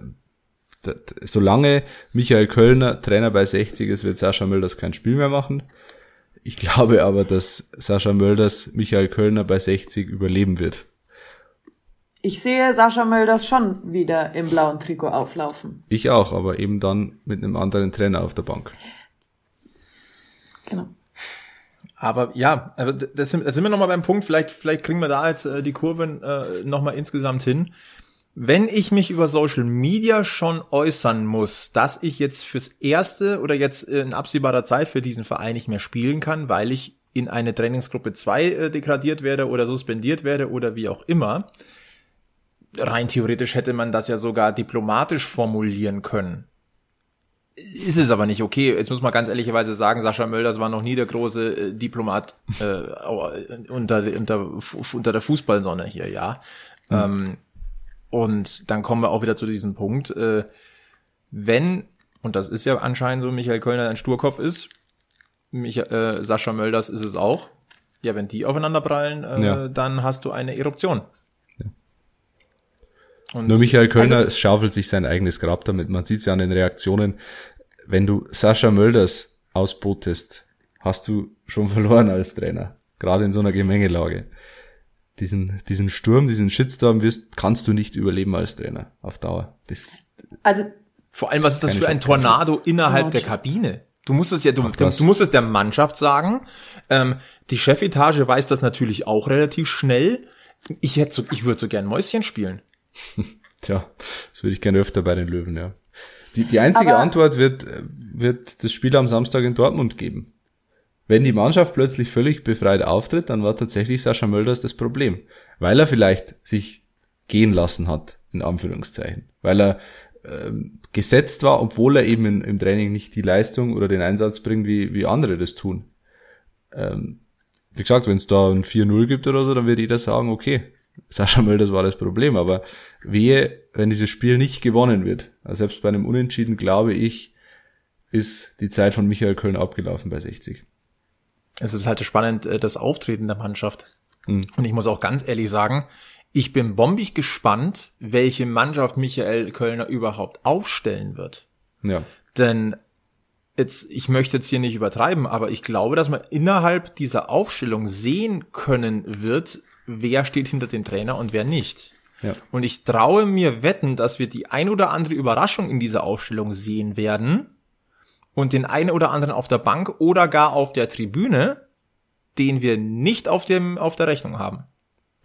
D: solange Michael Kölner Trainer bei 60 ist, wird Sascha Mölders kein Spiel mehr machen. Ich glaube aber, dass Sascha Mölders Michael Kölner bei 60 überleben wird.
C: Ich sehe Sascha Mölders schon wieder im blauen Trikot auflaufen.
D: Ich auch, aber eben dann mit einem anderen Trainer auf der Bank.
C: Genau.
B: Aber ja, also das sind, das sind wir nochmal beim Punkt, vielleicht, vielleicht kriegen wir da jetzt äh, die Kurven äh, nochmal insgesamt hin. Wenn ich mich über Social Media schon äußern muss, dass ich jetzt fürs Erste oder jetzt in absehbarer Zeit für diesen Verein nicht mehr spielen kann, weil ich in eine Trainingsgruppe 2 äh, degradiert werde oder suspendiert werde oder wie auch immer, rein theoretisch hätte man das ja sogar diplomatisch formulieren können. Ist es aber nicht okay. Jetzt muss man ganz ehrlicherweise sagen, Sascha Mölders war noch nie der große äh, Diplomat äh, unter, unter, unter der Fußballsonne hier, ja. Mhm. Ähm, und dann kommen wir auch wieder zu diesem Punkt, äh, wenn, und das ist ja anscheinend so, Michael Kölner ein Sturkopf ist, Michael, äh, Sascha Mölders ist es auch, ja, wenn die aufeinander prallen, äh, ja. dann hast du eine Eruption.
D: Und Nur Michael Kölner also, schaufelt sich sein eigenes Grab damit. Man sieht es ja an den Reaktionen. Wenn du Sascha Mölders ausbotest, hast du schon verloren als Trainer. Gerade in so einer Gemengelage. Diesen, diesen Sturm, diesen Shitstorm wirst, kannst du nicht überleben als Trainer auf Dauer. Das,
B: also vor allem, was ist das für ein Tornado innerhalb der Kabine? Du musst es ja, du, du musst es der Mannschaft sagen. Ähm, die Chefetage weiß das natürlich auch relativ schnell. Ich hätte so, ich würde so gern Mäuschen spielen.
D: Tja, das würde ich gerne öfter bei den Löwen, ja. Die, die einzige Aber Antwort wird, wird das Spiel am Samstag in Dortmund geben. Wenn die Mannschaft plötzlich völlig befreit auftritt, dann war tatsächlich Sascha Mölders das Problem. Weil er vielleicht sich gehen lassen hat, in Anführungszeichen. Weil er ähm, gesetzt war, obwohl er eben in, im Training nicht die Leistung oder den Einsatz bringt, wie, wie andere das tun. Ähm, wie gesagt, wenn es da ein 4-0 gibt oder so, dann wird jeder sagen, okay, Sascha Mölders war das Problem, aber wehe, wenn dieses Spiel nicht gewonnen wird. Also selbst bei einem Unentschieden, glaube ich, ist die Zeit von Michael Köln abgelaufen bei 60.
B: Es ist halt spannend, äh, das Auftreten der Mannschaft. Hm. Und ich muss auch ganz ehrlich sagen, ich bin bombig gespannt, welche Mannschaft Michael Kölner überhaupt aufstellen wird.
D: Ja.
B: Denn jetzt, ich möchte jetzt hier nicht übertreiben, aber ich glaube, dass man innerhalb dieser Aufstellung sehen können wird, wer steht hinter dem Trainer und wer nicht. Ja. Und ich traue mir wetten, dass wir die ein oder andere Überraschung in dieser Aufstellung sehen werden und den einen oder anderen auf der Bank oder gar auf der Tribüne, den wir nicht auf dem auf der Rechnung haben.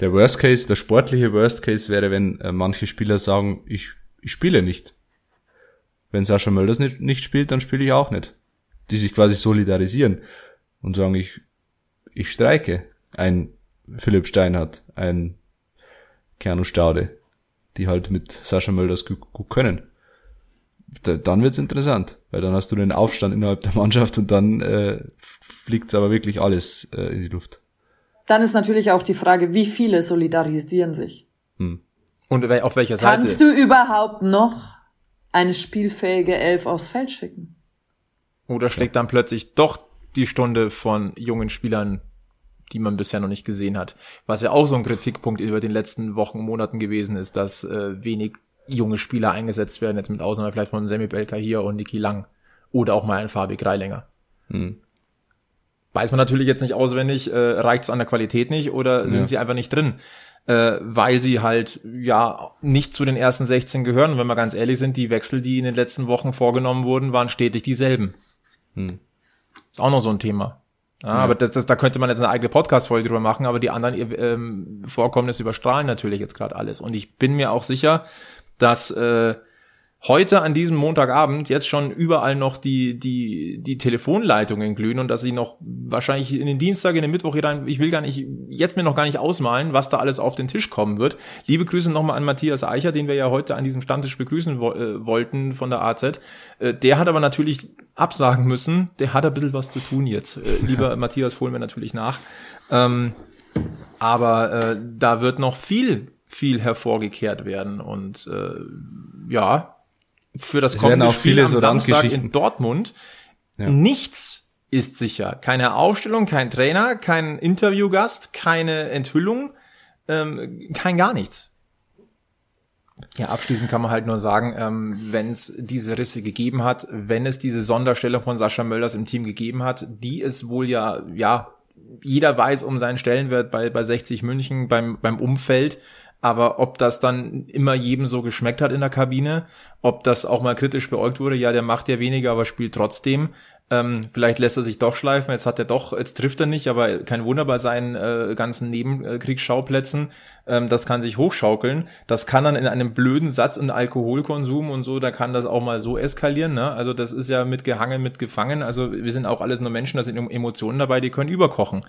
D: Der Worst Case, der sportliche Worst Case wäre, wenn äh, manche Spieler sagen, ich, ich spiele nicht. Wenn Sascha Mölders nicht, nicht spielt, dann spiele ich auch nicht. Die sich quasi solidarisieren und sagen, ich, ich streike. Ein Philipp Steinhardt, ein Kerno Staude, die halt mit Sascha Mölders gut, gut können. Da, dann wird's interessant, weil dann hast du den Aufstand innerhalb der Mannschaft und dann äh, fliegt's aber wirklich alles äh, in die Luft.
C: Dann ist natürlich auch die Frage, wie viele solidarisieren sich.
B: Hm. Und auf welcher Seite?
C: Kannst du überhaupt noch eine spielfähige Elf aufs Feld schicken?
B: Oder schlägt dann plötzlich doch die Stunde von jungen Spielern die man bisher noch nicht gesehen hat. Was ja auch so ein Kritikpunkt über den letzten Wochen und Monaten gewesen ist, dass äh, wenig junge Spieler eingesetzt werden, jetzt mit Ausnahme vielleicht von Sammy Belka hier und Niki Lang. Oder auch mal ein Fabi Greilinger. Hm. Weiß man natürlich jetzt nicht auswendig, äh, reicht es an der Qualität nicht oder ja. sind sie einfach nicht drin? Äh, weil sie halt ja nicht zu den ersten 16 gehören. Und wenn wir ganz ehrlich sind, die Wechsel, die in den letzten Wochen vorgenommen wurden, waren stetig dieselben. Hm. Ist auch noch so ein Thema. Ja, ja. Aber das, das, da könnte man jetzt eine eigene Podcast-Folge drüber machen, aber die anderen ähm, Vorkommnisse überstrahlen natürlich jetzt gerade alles. Und ich bin mir auch sicher, dass äh, heute an diesem Montagabend jetzt schon überall noch die, die, die Telefonleitungen glühen und dass sie noch wahrscheinlich in den Dienstag, in den Mittwoch hier rein, ich will gar nicht, jetzt mir noch gar nicht ausmalen, was da alles auf den Tisch kommen wird. Liebe Grüße nochmal an Matthias Eicher, den wir ja heute an diesem Stammtisch begrüßen wo, äh, wollten von der AZ. Äh, der hat aber natürlich absagen müssen. Der hat ein bisschen was zu tun jetzt. Äh, lieber Matthias, holen wir natürlich nach. Ähm, aber äh, da wird noch viel, viel hervorgekehrt werden und äh, ja, für das
D: es kommende auch Spiel am so
B: Samstag in Dortmund. Ja. Nichts ist sicher. Keine Aufstellung, kein Trainer, kein Interviewgast, keine Enthüllung, ähm, kein gar nichts. Ja, abschließend kann man halt nur sagen, ähm, wenn es diese Risse gegeben hat, wenn es diese Sonderstellung von Sascha Mölders im Team gegeben hat, die es wohl ja, ja, jeder weiß um seinen Stellenwert bei, bei 60 München, beim, beim Umfeld, aber ob das dann immer jedem so geschmeckt hat in der Kabine, ob das auch mal kritisch beäugt wurde, ja, der macht ja weniger, aber spielt trotzdem. Ähm, vielleicht lässt er sich doch schleifen, jetzt hat er doch, jetzt trifft er nicht, aber kein Wunder bei seinen äh, ganzen Nebenkriegsschauplätzen. Ähm, das kann sich hochschaukeln. Das kann dann in einem blöden Satz in Alkoholkonsum und so, da kann das auch mal so eskalieren. Ne? Also das ist ja mit gehangen, mit gefangen. Also wir sind auch alles nur Menschen, da sind Emotionen dabei, die können überkochen.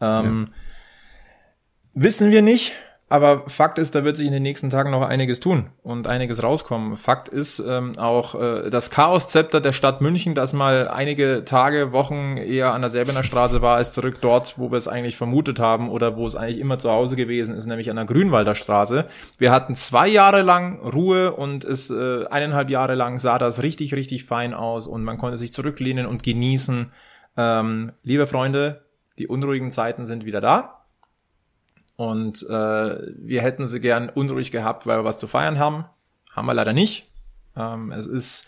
B: Ähm, ja. Wissen wir nicht. Aber Fakt ist, da wird sich in den nächsten Tagen noch einiges tun und einiges rauskommen. Fakt ist ähm, auch äh, das Chaoszepter der Stadt München, das mal einige Tage, Wochen eher an der Säbener Straße war, ist zurück dort, wo wir es eigentlich vermutet haben oder wo es eigentlich immer zu Hause gewesen ist, nämlich an der Grünwalder Straße. Wir hatten zwei Jahre lang Ruhe und es äh, eineinhalb Jahre lang sah das richtig, richtig fein aus und man konnte sich zurücklehnen und genießen. Ähm, liebe Freunde, die unruhigen Zeiten sind wieder da. Und äh, wir hätten sie gern unruhig gehabt, weil wir was zu feiern haben. Haben wir leider nicht. Ähm, es ist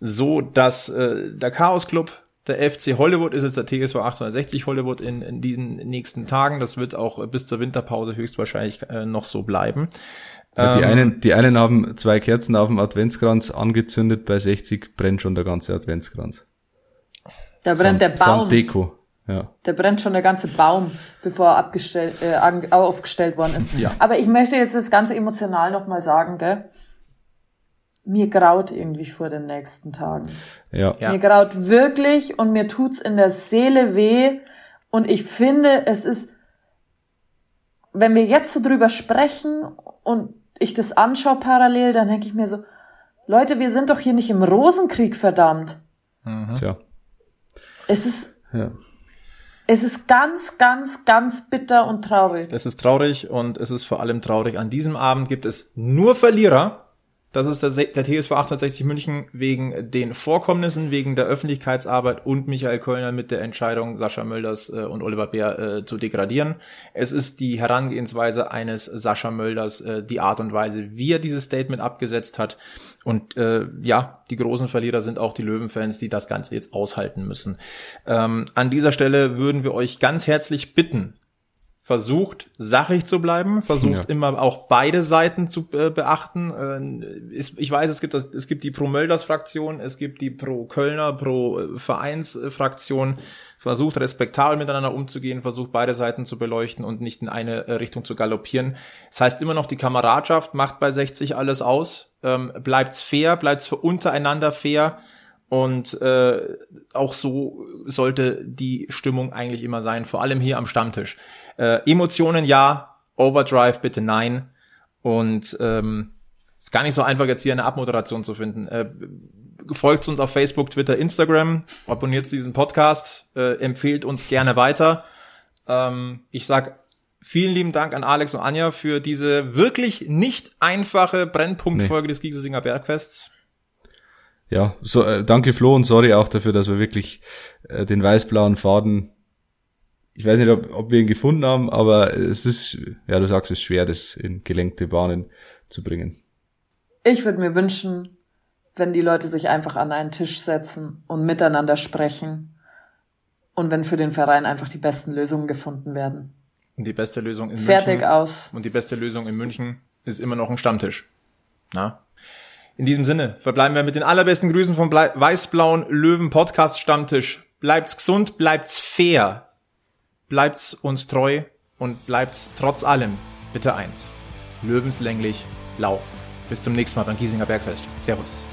B: so, dass äh, der Chaos Club, der FC Hollywood ist jetzt der TSV 1860 Hollywood in, in diesen nächsten Tagen. Das wird auch bis zur Winterpause höchstwahrscheinlich äh, noch so bleiben.
D: Ja, die, ähm, einen, die einen haben zwei Kerzen auf dem Adventskranz angezündet, bei 60 brennt schon der ganze Adventskranz.
C: Da brennt Sand, der Baum.
D: Sanddeko.
C: Ja. Da brennt schon der ganze Baum, bevor er abgestellt, äh, aufgestellt worden ist.
B: Ja.
C: Aber ich möchte jetzt das Ganze emotional nochmal sagen, gell? Mir graut irgendwie vor den nächsten Tagen.
D: Ja.
C: ja. Mir graut wirklich und mir tut's in der Seele weh. Und ich finde, es ist, wenn wir jetzt so drüber sprechen und ich das anschaue parallel, dann denke ich mir so, Leute, wir sind doch hier nicht im Rosenkrieg, verdammt.
D: Mhm. Tja.
C: Es ist, ja. Es ist ganz, ganz, ganz bitter und traurig.
B: Es ist traurig und es ist vor allem traurig. An diesem Abend gibt es nur Verlierer. Das ist der, der TSV 1860 München wegen den Vorkommnissen, wegen der Öffentlichkeitsarbeit und Michael Kölner mit der Entscheidung, Sascha Mölders äh, und Oliver Bär äh, zu degradieren. Es ist die Herangehensweise eines Sascha Mölders, äh, die Art und Weise, wie er dieses Statement abgesetzt hat. Und äh, ja, die großen Verlierer sind auch die Löwenfans, die das Ganze jetzt aushalten müssen. Ähm, an dieser Stelle würden wir euch ganz herzlich bitten, versucht sachlich zu bleiben, versucht ja. immer auch beide Seiten zu äh, beachten. Äh, ist, ich weiß, es gibt das, es gibt die Pro Mölders Fraktion, es gibt die Pro Kölner, Pro Vereins Fraktion. Versucht respektabel miteinander umzugehen, versucht beide Seiten zu beleuchten und nicht in eine äh, Richtung zu galoppieren. Das heißt immer noch die Kameradschaft macht bei 60 alles aus. Ähm, bleibt's fair, bleibt's für untereinander fair. Und äh, auch so sollte die Stimmung eigentlich immer sein, vor allem hier am Stammtisch. Äh, Emotionen ja, Overdrive bitte nein. Und ähm, ist gar nicht so einfach, jetzt hier eine Abmoderation zu finden. Äh, folgt uns auf Facebook, Twitter, Instagram, abonniert diesen Podcast, äh, empfehlt uns gerne weiter. Ähm, ich sag vielen lieben Dank an Alex und Anja für diese wirklich nicht einfache Brennpunktfolge nee. des Giesesinger Bergfests.
D: Ja, so, äh, danke Flo und sorry auch dafür, dass wir wirklich äh, den weiß-blauen Faden ich weiß nicht, ob, ob wir ihn gefunden haben, aber es ist, ja, du sagst, es ist schwer, das in gelenkte Bahnen zu bringen.
C: Ich würde mir wünschen, wenn die Leute sich einfach an einen Tisch setzen und miteinander sprechen und wenn für den Verein einfach die besten Lösungen gefunden werden.
B: Und die beste Lösung in
C: Fertig München. Fertig aus.
B: Und die beste Lösung in München ist immer noch ein Stammtisch. Na? In diesem Sinne verbleiben wir mit den allerbesten Grüßen vom weiß-blauen Löwen Podcast Stammtisch. Bleibt's gesund, bleibt's fair bleibt's uns treu und bleibt's trotz allem bitte eins. Löwenslänglich blau. Bis zum nächsten Mal beim Giesinger Bergfest. Servus.